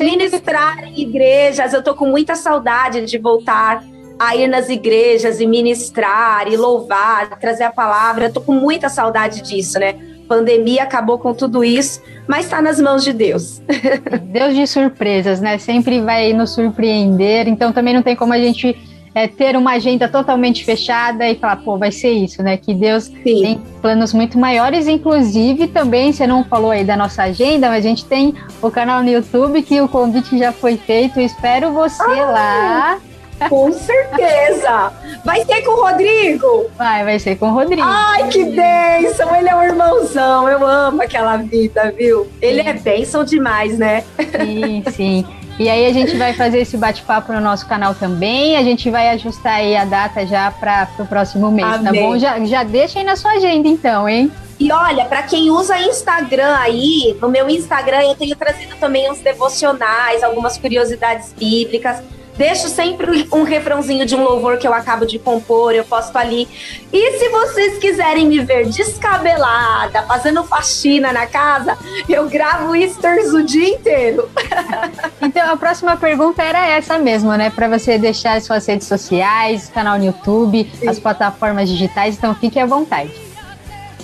Ministrar em igrejas, eu tô com muita saudade de voltar a ir nas igrejas e ministrar e louvar, trazer a palavra. Eu tô com muita saudade disso, né? Pandemia acabou com tudo isso, mas está nas mãos de Deus. Deus de surpresas, né? Sempre vai nos surpreender, então também não tem como a gente é, ter uma agenda totalmente fechada e falar, pô, vai ser isso, né? Que Deus Sim. tem planos muito maiores, inclusive também, você não falou aí da nossa agenda, mas a gente tem o canal no YouTube que o convite já foi feito, espero você ah, lá. Com certeza! Vai ser com o Rodrigo? Vai, vai ser com o Rodrigo. Ai, que bênção! Ele é um irmãozão, eu amo aquela vida, viu? Ele sim. é bênção demais, né? Sim, sim. E aí a gente vai fazer esse bate-papo no nosso canal também. A gente vai ajustar aí a data já para o próximo mês, tá Amém. tá bom? Já, já deixa aí na sua agenda então, hein? E olha, para quem usa Instagram aí, no meu Instagram eu tenho trazido também uns devocionais, algumas curiosidades bíblicas. Deixo sempre um refrãozinho de um louvor que eu acabo de compor, eu posto ali. E se vocês quiserem me ver descabelada, fazendo faxina na casa, eu gravo stories o dia inteiro. Então, a próxima pergunta era essa mesmo, né? Para você deixar as suas redes sociais, canal no YouTube, Sim. as plataformas digitais, então fique à vontade.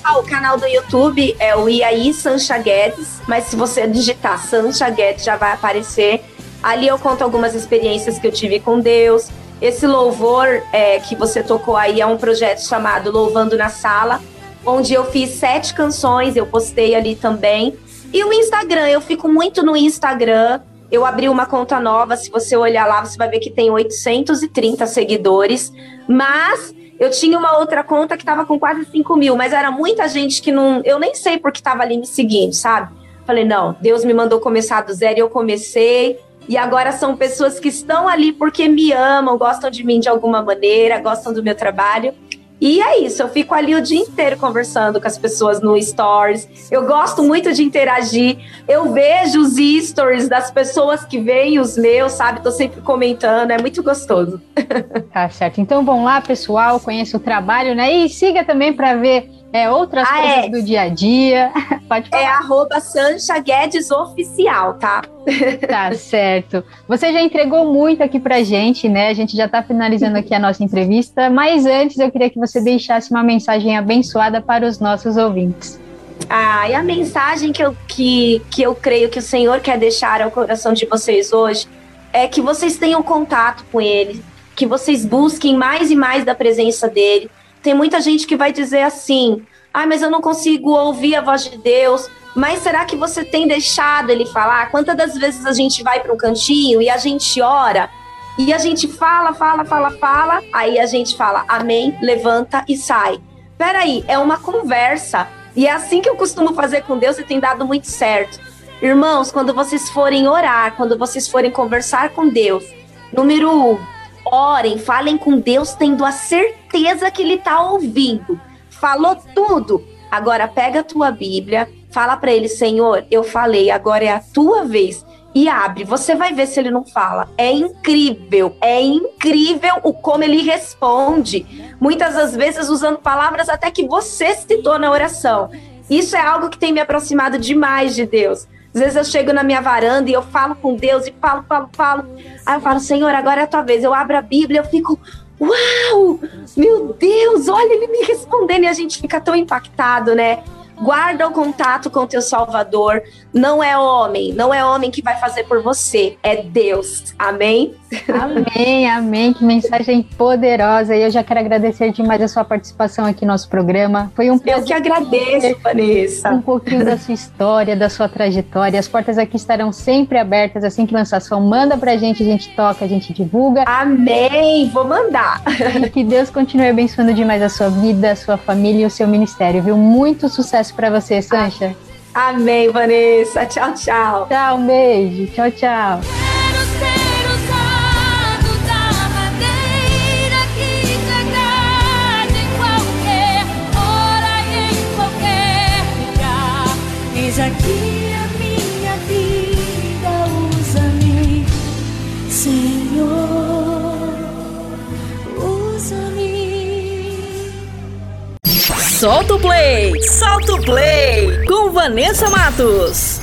Ah, o canal do YouTube é o Iaí Sancha Guedes, mas se você digitar Sancha Guedes já vai aparecer. Ali eu conto algumas experiências que eu tive com Deus. Esse louvor é, que você tocou aí é um projeto chamado Louvando na Sala, onde eu fiz sete canções, eu postei ali também. E o Instagram, eu fico muito no Instagram. Eu abri uma conta nova, se você olhar lá, você vai ver que tem 830 seguidores. Mas eu tinha uma outra conta que estava com quase 5 mil, mas era muita gente que não. Eu nem sei porque estava ali me seguindo, sabe? Falei, não, Deus me mandou começar do zero e eu comecei. E agora são pessoas que estão ali porque me amam, gostam de mim de alguma maneira, gostam do meu trabalho. E é isso, eu fico ali o dia inteiro conversando com as pessoas no Stories. Eu gosto muito de interagir. Eu vejo os stories das pessoas que veem os meus, sabe? Tô sempre comentando, é muito gostoso. Tá certo. Então vão lá, pessoal, conheça o trabalho, né? E siga também para ver é, outras ah, coisas é. do dia a dia. Pode falar. É arroba Sancha Guedes Oficial, tá? Tá certo. Você já entregou muito aqui pra gente, né? A gente já tá finalizando aqui a nossa entrevista, mas antes eu queria que você deixasse uma mensagem abençoada para os nossos ouvintes. Ah, e a mensagem que eu, que, que eu creio que o Senhor quer deixar ao coração de vocês hoje é que vocês tenham contato com Ele, que vocês busquem mais e mais da presença dele, tem muita gente que vai dizer assim: ah, mas eu não consigo ouvir a voz de Deus. Mas será que você tem deixado ele falar? Quantas das vezes a gente vai para um cantinho e a gente ora e a gente fala, fala, fala, fala, aí a gente fala amém, levanta e sai. Peraí, é uma conversa. E é assim que eu costumo fazer com Deus e tem dado muito certo. Irmãos, quando vocês forem orar, quando vocês forem conversar com Deus, número um, Orem, falem com Deus tendo a certeza que Ele está ouvindo. Falou tudo. Agora pega a tua Bíblia, fala para Ele, Senhor, eu falei, agora é a tua vez. E abre, você vai ver se ele não fala. É incrível, é incrível o como ele responde. Muitas das vezes usando palavras até que você citou na oração. Isso é algo que tem me aproximado demais de Deus. Às vezes eu chego na minha varanda e eu falo com Deus e falo, falo, falo. Aí eu falo, Senhor, agora é a tua vez. Eu abro a Bíblia, eu fico, uau, meu Deus, olha ele me respondendo e a gente fica tão impactado, né? Guarda o contato com o teu Salvador. Não é homem, não é homem que vai fazer por você, é Deus. Amém? Amém, amém. Que mensagem poderosa. E eu já quero agradecer demais a sua participação aqui no nosso programa. Foi um prazer. Eu que agradeço, Vanessa. Um pouquinho da sua história, da sua trajetória. As portas aqui estarão sempre abertas. Assim que lançação, manda pra gente, a gente toca, a gente divulga. Amém. Vou mandar. E que Deus continue abençoando demais a sua vida, a sua família e o seu ministério, viu? Muito sucesso para você, Sancha. Amém, Vanessa. Tchau, tchau. Tchau, um beijo. Tchau, tchau. aqui Solta o play, solta o play com Vanessa Matos.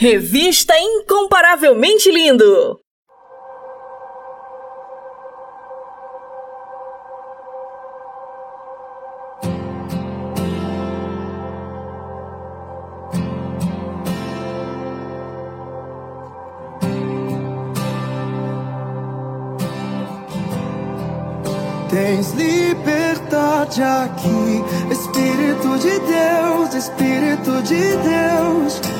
Revista Incomparavelmente Lindo. Tens liberdade aqui, Espírito de Deus, Espírito de Deus.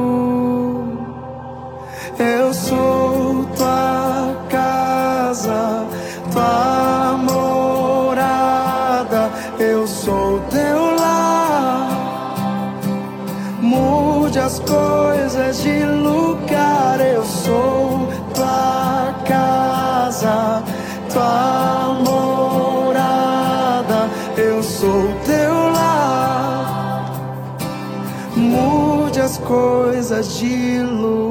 Coisas de lugar. Eu sou tua casa, tua morada. Eu sou teu lar. Mude as coisas de lugar.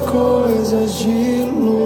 Coisas de lugar.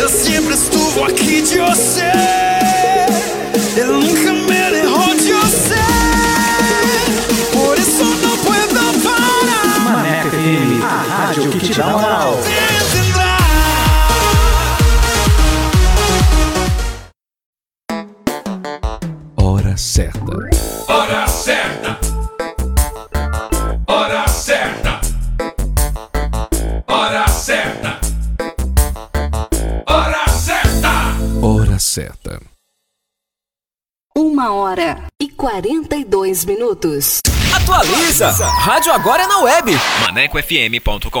Eu sempre estuvo aqui de você. Eu nunca me dejó de você. Por isso não puedo parar. que te dá moral. Hora certa. Uma hora e 42 minutos. Atualiza! Rádio agora é na web. ManecoFM.com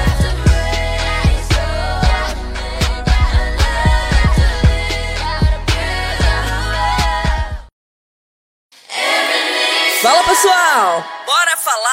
Fala pessoal! Bora falar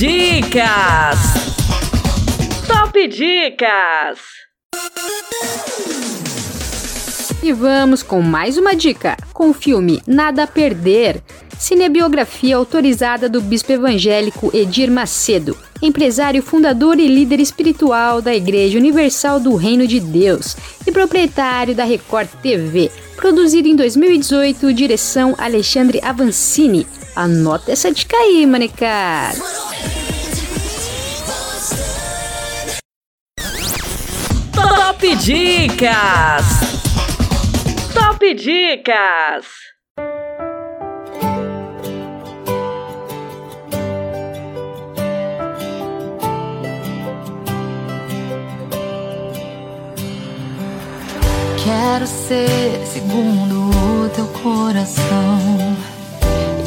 Dicas! Top Dicas! E vamos com mais uma dica, com o filme Nada a Perder, cinebiografia autorizada do bispo evangélico Edir Macedo, empresário fundador e líder espiritual da Igreja Universal do Reino de Deus e proprietário da Record TV, produzido em 2018, direção Alexandre Avancini. Anota essa dica aí, manecada! Top Dicas! Top Dicas! Quero ser segundo o teu coração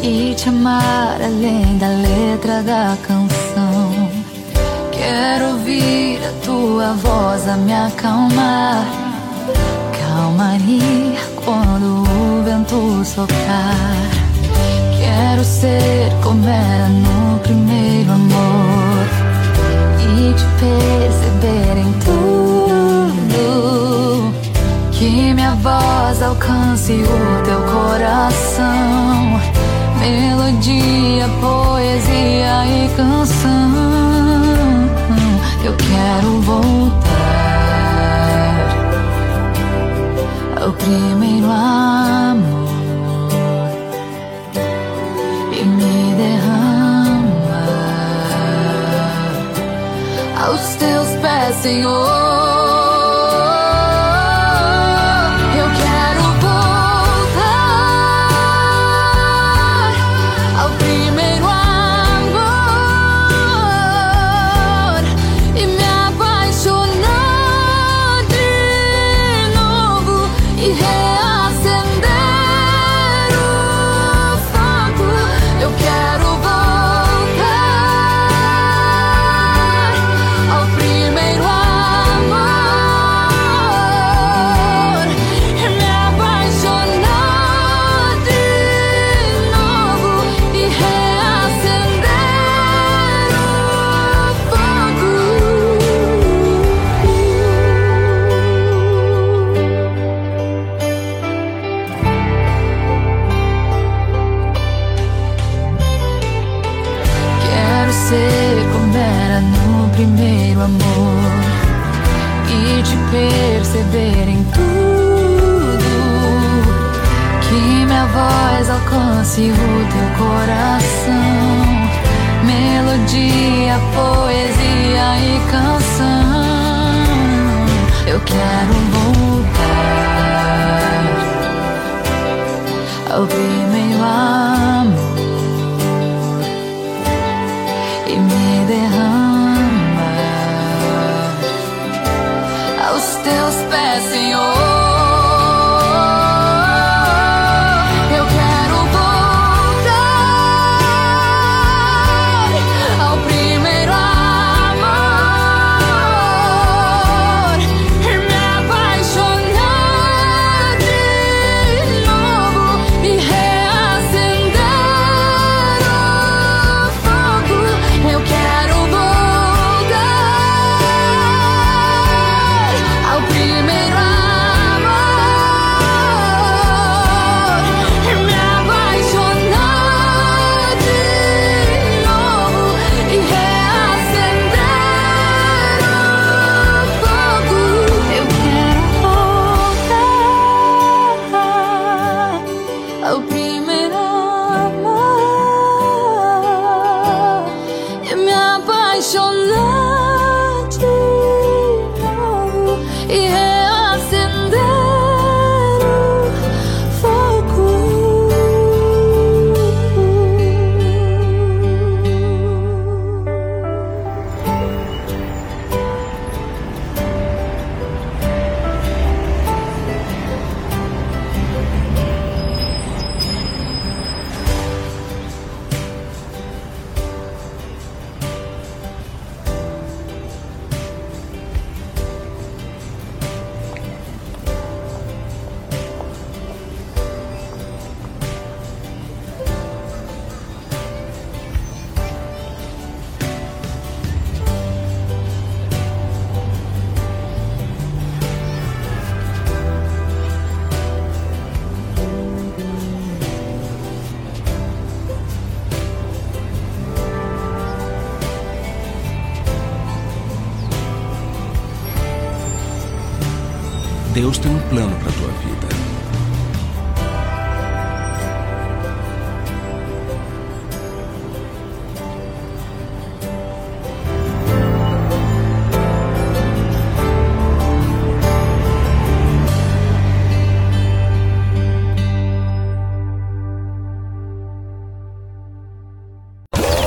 e te amar além da letra da canção. Quero ouvir a tua voz a me acalmar, calmaria quando o vento soprar. Quero ser como era no primeiro amor e te perceber em tudo. Que minha voz alcance o teu coração. Melodia, poesia e canção. Eu quero voltar ao primeiro amor e me derramar aos teus pés, Senhor. O teu coração. Melodia, poesia e canção. Eu quero voltar ao primeiro Deus tem um plano para tua vida.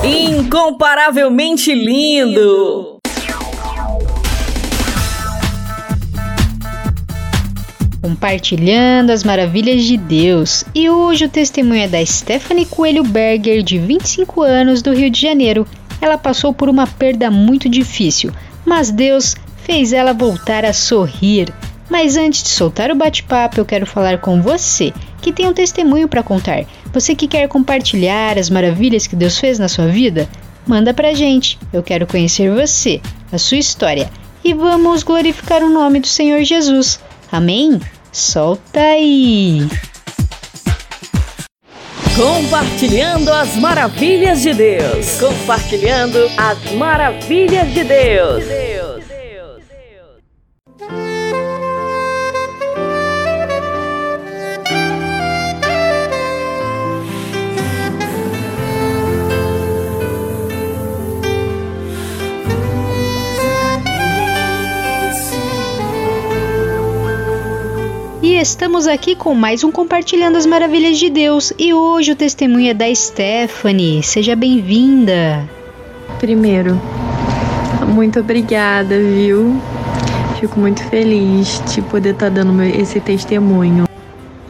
Incomparavelmente lindo! Compartilhando as maravilhas de Deus. E hoje o testemunho é da Stephanie Coelho Berger, de 25 anos, do Rio de Janeiro. Ela passou por uma perda muito difícil, mas Deus fez ela voltar a sorrir. Mas antes de soltar o bate-papo, eu quero falar com você que tem um testemunho para contar. Você que quer compartilhar as maravilhas que Deus fez na sua vida? Manda pra gente. Eu quero conhecer você, a sua história. E vamos glorificar o nome do Senhor Jesus. Amém? Solta aí! Compartilhando as maravilhas de Deus. Compartilhando as maravilhas de Deus. E estamos aqui com mais um Compartilhando as Maravilhas de Deus. E hoje o testemunho é da Stephanie. Seja bem-vinda. Primeiro, muito obrigada, viu? Fico muito feliz de poder estar dando meu- esse testemunho.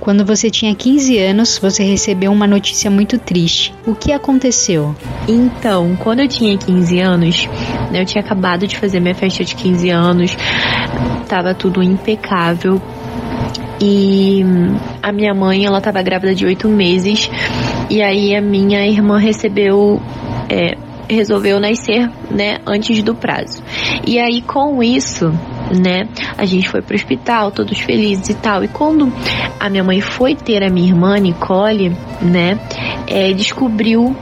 Quando você tinha 15 anos, você recebeu uma notícia muito triste. O que aconteceu? Então, quando eu tinha 15 anos, eu tinha acabado de fazer minha festa de 15 anos, tava tudo impecável. E hum, a minha mãe, ela tava grávida de oito meses. E aí a minha irmã recebeu. é, resolveu nascer, né, antes do prazo. E aí com isso, né, a gente foi pro hospital, todos felizes e tal. E quando a minha mãe foi ter a minha irmã, Nicole, né, é, descobriu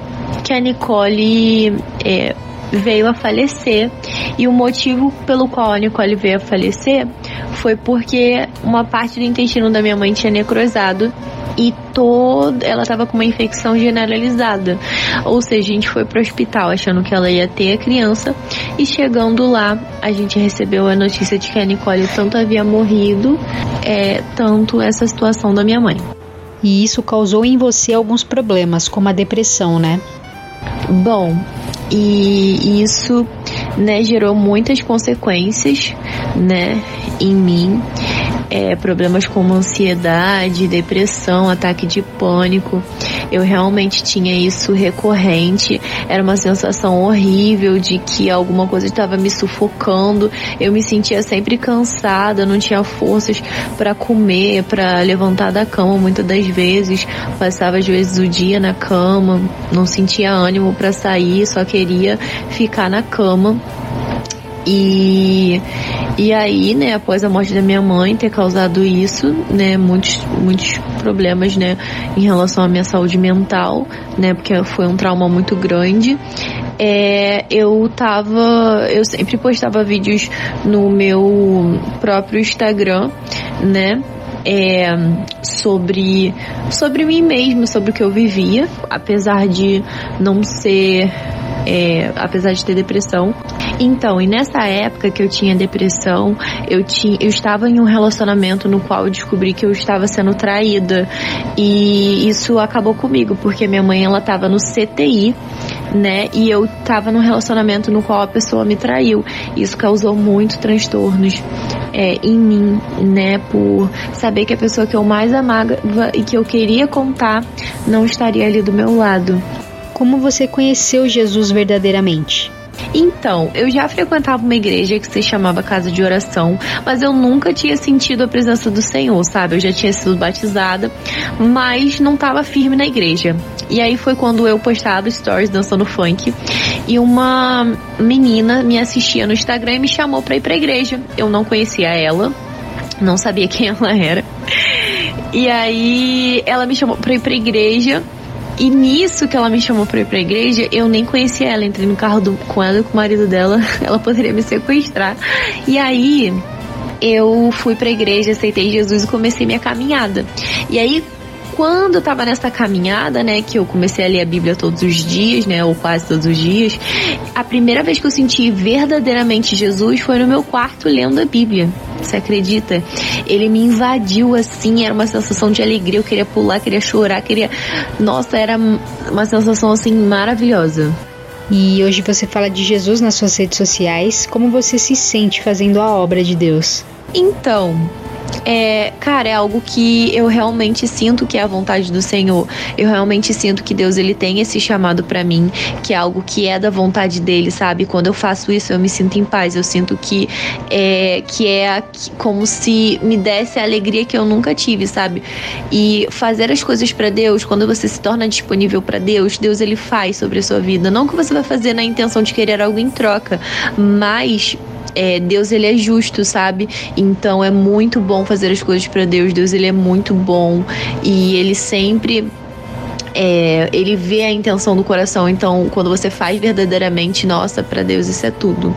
que a Nicole é, veio a falecer. E o motivo pelo qual a Nicole veio a falecer foi porque uma parte do intestino da minha mãe tinha necrosado e toda ela estava com uma infecção generalizada. Ou seja, a gente foi pro hospital achando que ela ia ter a criança e chegando lá, a gente recebeu a notícia de que a Nicole tanto havia morrido, é, tanto essa situação da minha mãe. E isso causou em você alguns problemas, como a depressão, né? Bom, e isso né, gerou muitas consequências né, em mim. É, problemas como ansiedade, depressão, ataque de pânico. Eu realmente tinha isso recorrente. Era uma sensação horrível de que alguma coisa estava me sufocando. Eu me sentia sempre cansada, não tinha forças para comer, para levantar da cama muitas das vezes. Passava às vezes o dia na cama, não sentia ânimo para sair, só queria ficar na cama. E, e aí, né, após a morte da minha mãe ter causado isso, né, muitos, muitos problemas, né, em relação à minha saúde mental, né, porque foi um trauma muito grande. É, eu tava, eu sempre postava vídeos no meu próprio Instagram, né, é, sobre sobre mim mesmo, sobre o que eu vivia, apesar de não ser é, apesar de ter depressão. Então, e nessa época que eu tinha depressão, eu, tinha, eu estava em um relacionamento no qual eu descobri que eu estava sendo traída. E isso acabou comigo, porque minha mãe ela estava no CTI, né? E eu estava num relacionamento no qual a pessoa me traiu. Isso causou muitos transtornos é, em mim, né? Por saber que a pessoa que eu mais amava e que eu queria contar não estaria ali do meu lado. Como você conheceu Jesus verdadeiramente? Então, eu já frequentava uma igreja que se chamava Casa de Oração, mas eu nunca tinha sentido a presença do Senhor, sabe? Eu já tinha sido batizada, mas não estava firme na igreja. E aí foi quando eu postava stories dançando funk e uma menina me assistia no Instagram e me chamou para ir para a igreja. Eu não conhecia ela, não sabia quem ela era. E aí ela me chamou para ir para a igreja e nisso que ela me chamou pra ir pra igreja, eu nem conhecia ela. Entrei no carro do, com ela e com o marido dela. Ela poderia me sequestrar. E aí, eu fui pra igreja, aceitei Jesus e comecei minha caminhada. E aí, quando eu tava nessa caminhada, né, que eu comecei a ler a Bíblia todos os dias, né, ou quase todos os dias, a primeira vez que eu senti verdadeiramente Jesus foi no meu quarto lendo a Bíblia. Você acredita? Ele me invadiu assim, era uma sensação de alegria, eu queria pular, queria chorar, queria. Nossa, era uma sensação assim maravilhosa. E hoje você fala de Jesus nas suas redes sociais. Como você se sente fazendo a obra de Deus? Então, é, cara, é algo que eu realmente sinto que é a vontade do Senhor. Eu realmente sinto que Deus ele tem esse chamado para mim, que é algo que é da vontade dele, sabe? Quando eu faço isso, eu me sinto em paz. Eu sinto que é que é como se me desse a alegria que eu nunca tive, sabe? E fazer as coisas para Deus, quando você se torna disponível para Deus, Deus ele faz sobre a sua vida. Não que você vai fazer na intenção de querer algo em troca, mas é, Deus ele é justo, sabe? Então é muito bom fazer as coisas para Deus. Deus ele é muito bom e ele sempre é, ele vê a intenção do coração. Então, quando você faz verdadeiramente, nossa, para Deus isso é tudo.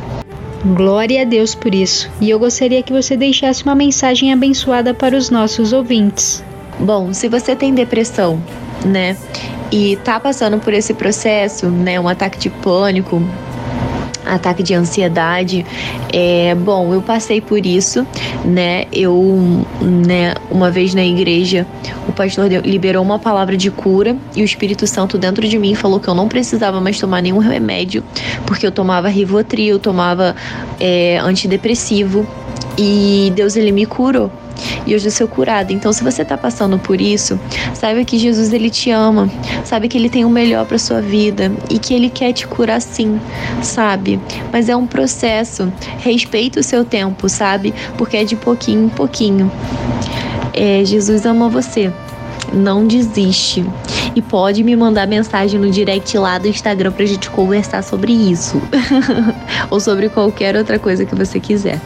Glória a Deus por isso. E eu gostaria que você deixasse uma mensagem abençoada para os nossos ouvintes. Bom, se você tem depressão, né, e tá passando por esse processo, né, um ataque de pânico, ataque de ansiedade. É, bom, eu passei por isso, né? Eu, né, uma vez na igreja, o pastor liberou uma palavra de cura e o Espírito Santo dentro de mim falou que eu não precisava mais tomar nenhum remédio, porque eu tomava Rivotril, tomava é, antidepressivo e Deus ele me curou e hoje eu sou curada. Então, se você está passando por isso, saiba que Jesus ele te ama, sabe que ele tem o melhor para sua vida e que ele quer te curar sim, sabe? Mas é um processo. Respeita o seu tempo, sabe? Porque é de pouquinho em pouquinho. É, Jesus ama você. Não desiste. E pode me mandar mensagem no direct lá do Instagram pra gente conversar sobre isso. Ou sobre qualquer outra coisa que você quiser.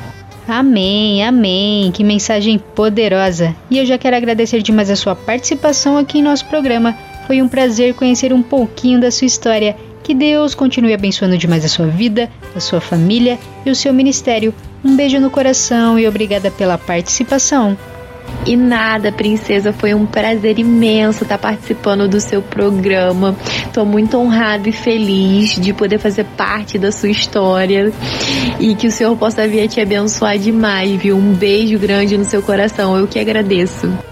Amém, amém. Que mensagem poderosa. E eu já quero agradecer demais a sua participação aqui em nosso programa. Foi um prazer conhecer um pouquinho da sua história. Que Deus continue abençoando demais a sua vida, a sua família e o seu ministério. Um beijo no coração e obrigada pela participação. E nada, princesa, foi um prazer imenso estar participando do seu programa. Tô muito honrada e feliz de poder fazer parte da sua história e que o Senhor possa vir te abençoar demais, viu? Um beijo grande no seu coração. Eu que agradeço.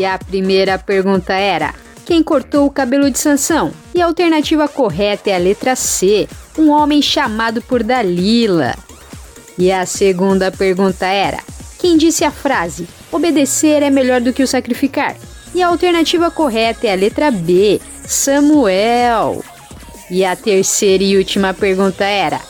E a primeira pergunta era: quem cortou o cabelo de Sansão? E a alternativa correta é a letra C, um homem chamado por Dalila. E a segunda pergunta era: quem disse a frase obedecer é melhor do que o sacrificar? E a alternativa correta é a letra B, Samuel. E a terceira e última pergunta era: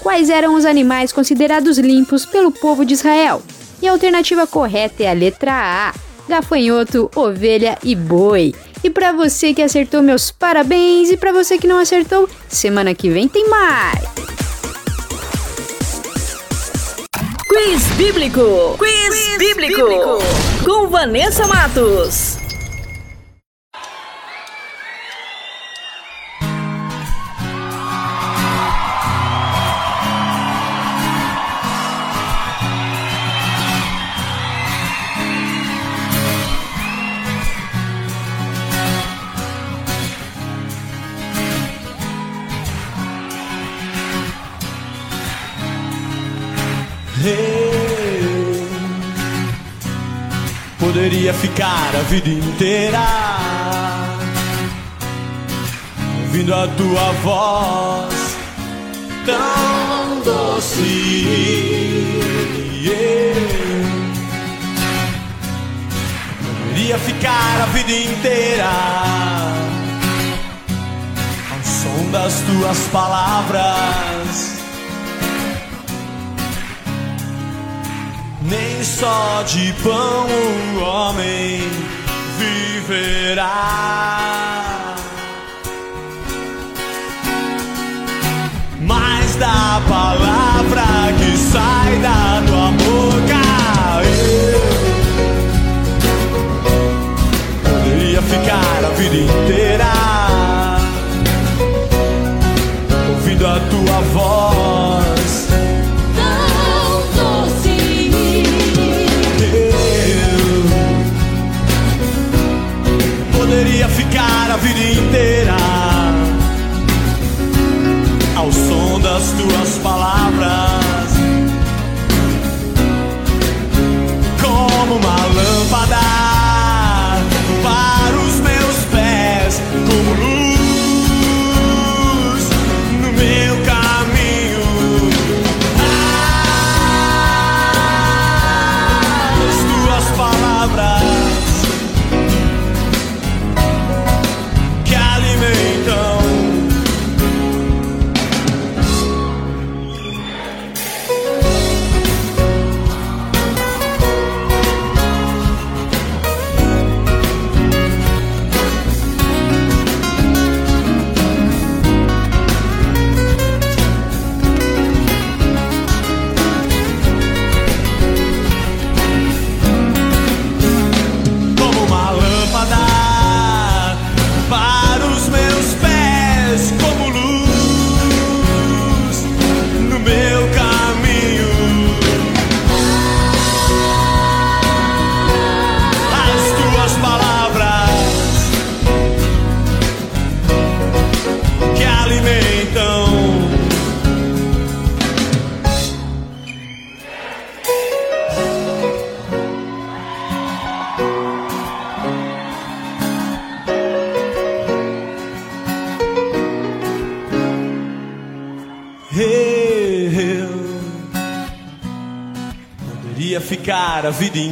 quais eram os animais considerados limpos pelo povo de Israel? E a alternativa correta é a letra A, gafanhoto, ovelha e boi. E para você que acertou, meus parabéns. E para você que não acertou, semana que vem tem mais. Quiz Bíblico. Quiz, Quiz bíblico. bíblico. Com Vanessa Matos. Poderia ficar a vida inteira ouvindo a tua voz tão doce. Eu poderia ficar a vida inteira ao som das tuas palavras. Nem só de pão o homem viverá, mas da palavra que sai da tua boca. Eu poderia ficar a vida inteira ouvindo a tua voz. Das tuas palavras, ficar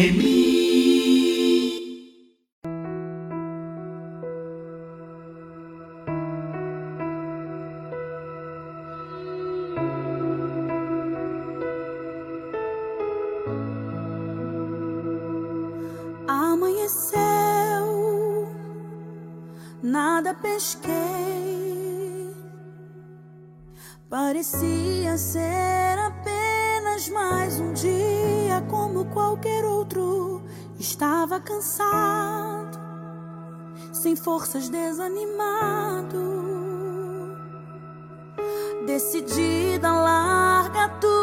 Pesquei. Parecia ser apenas mais um dia como qualquer outro. Estava cansado, sem forças, desanimado. Decidida a largar tudo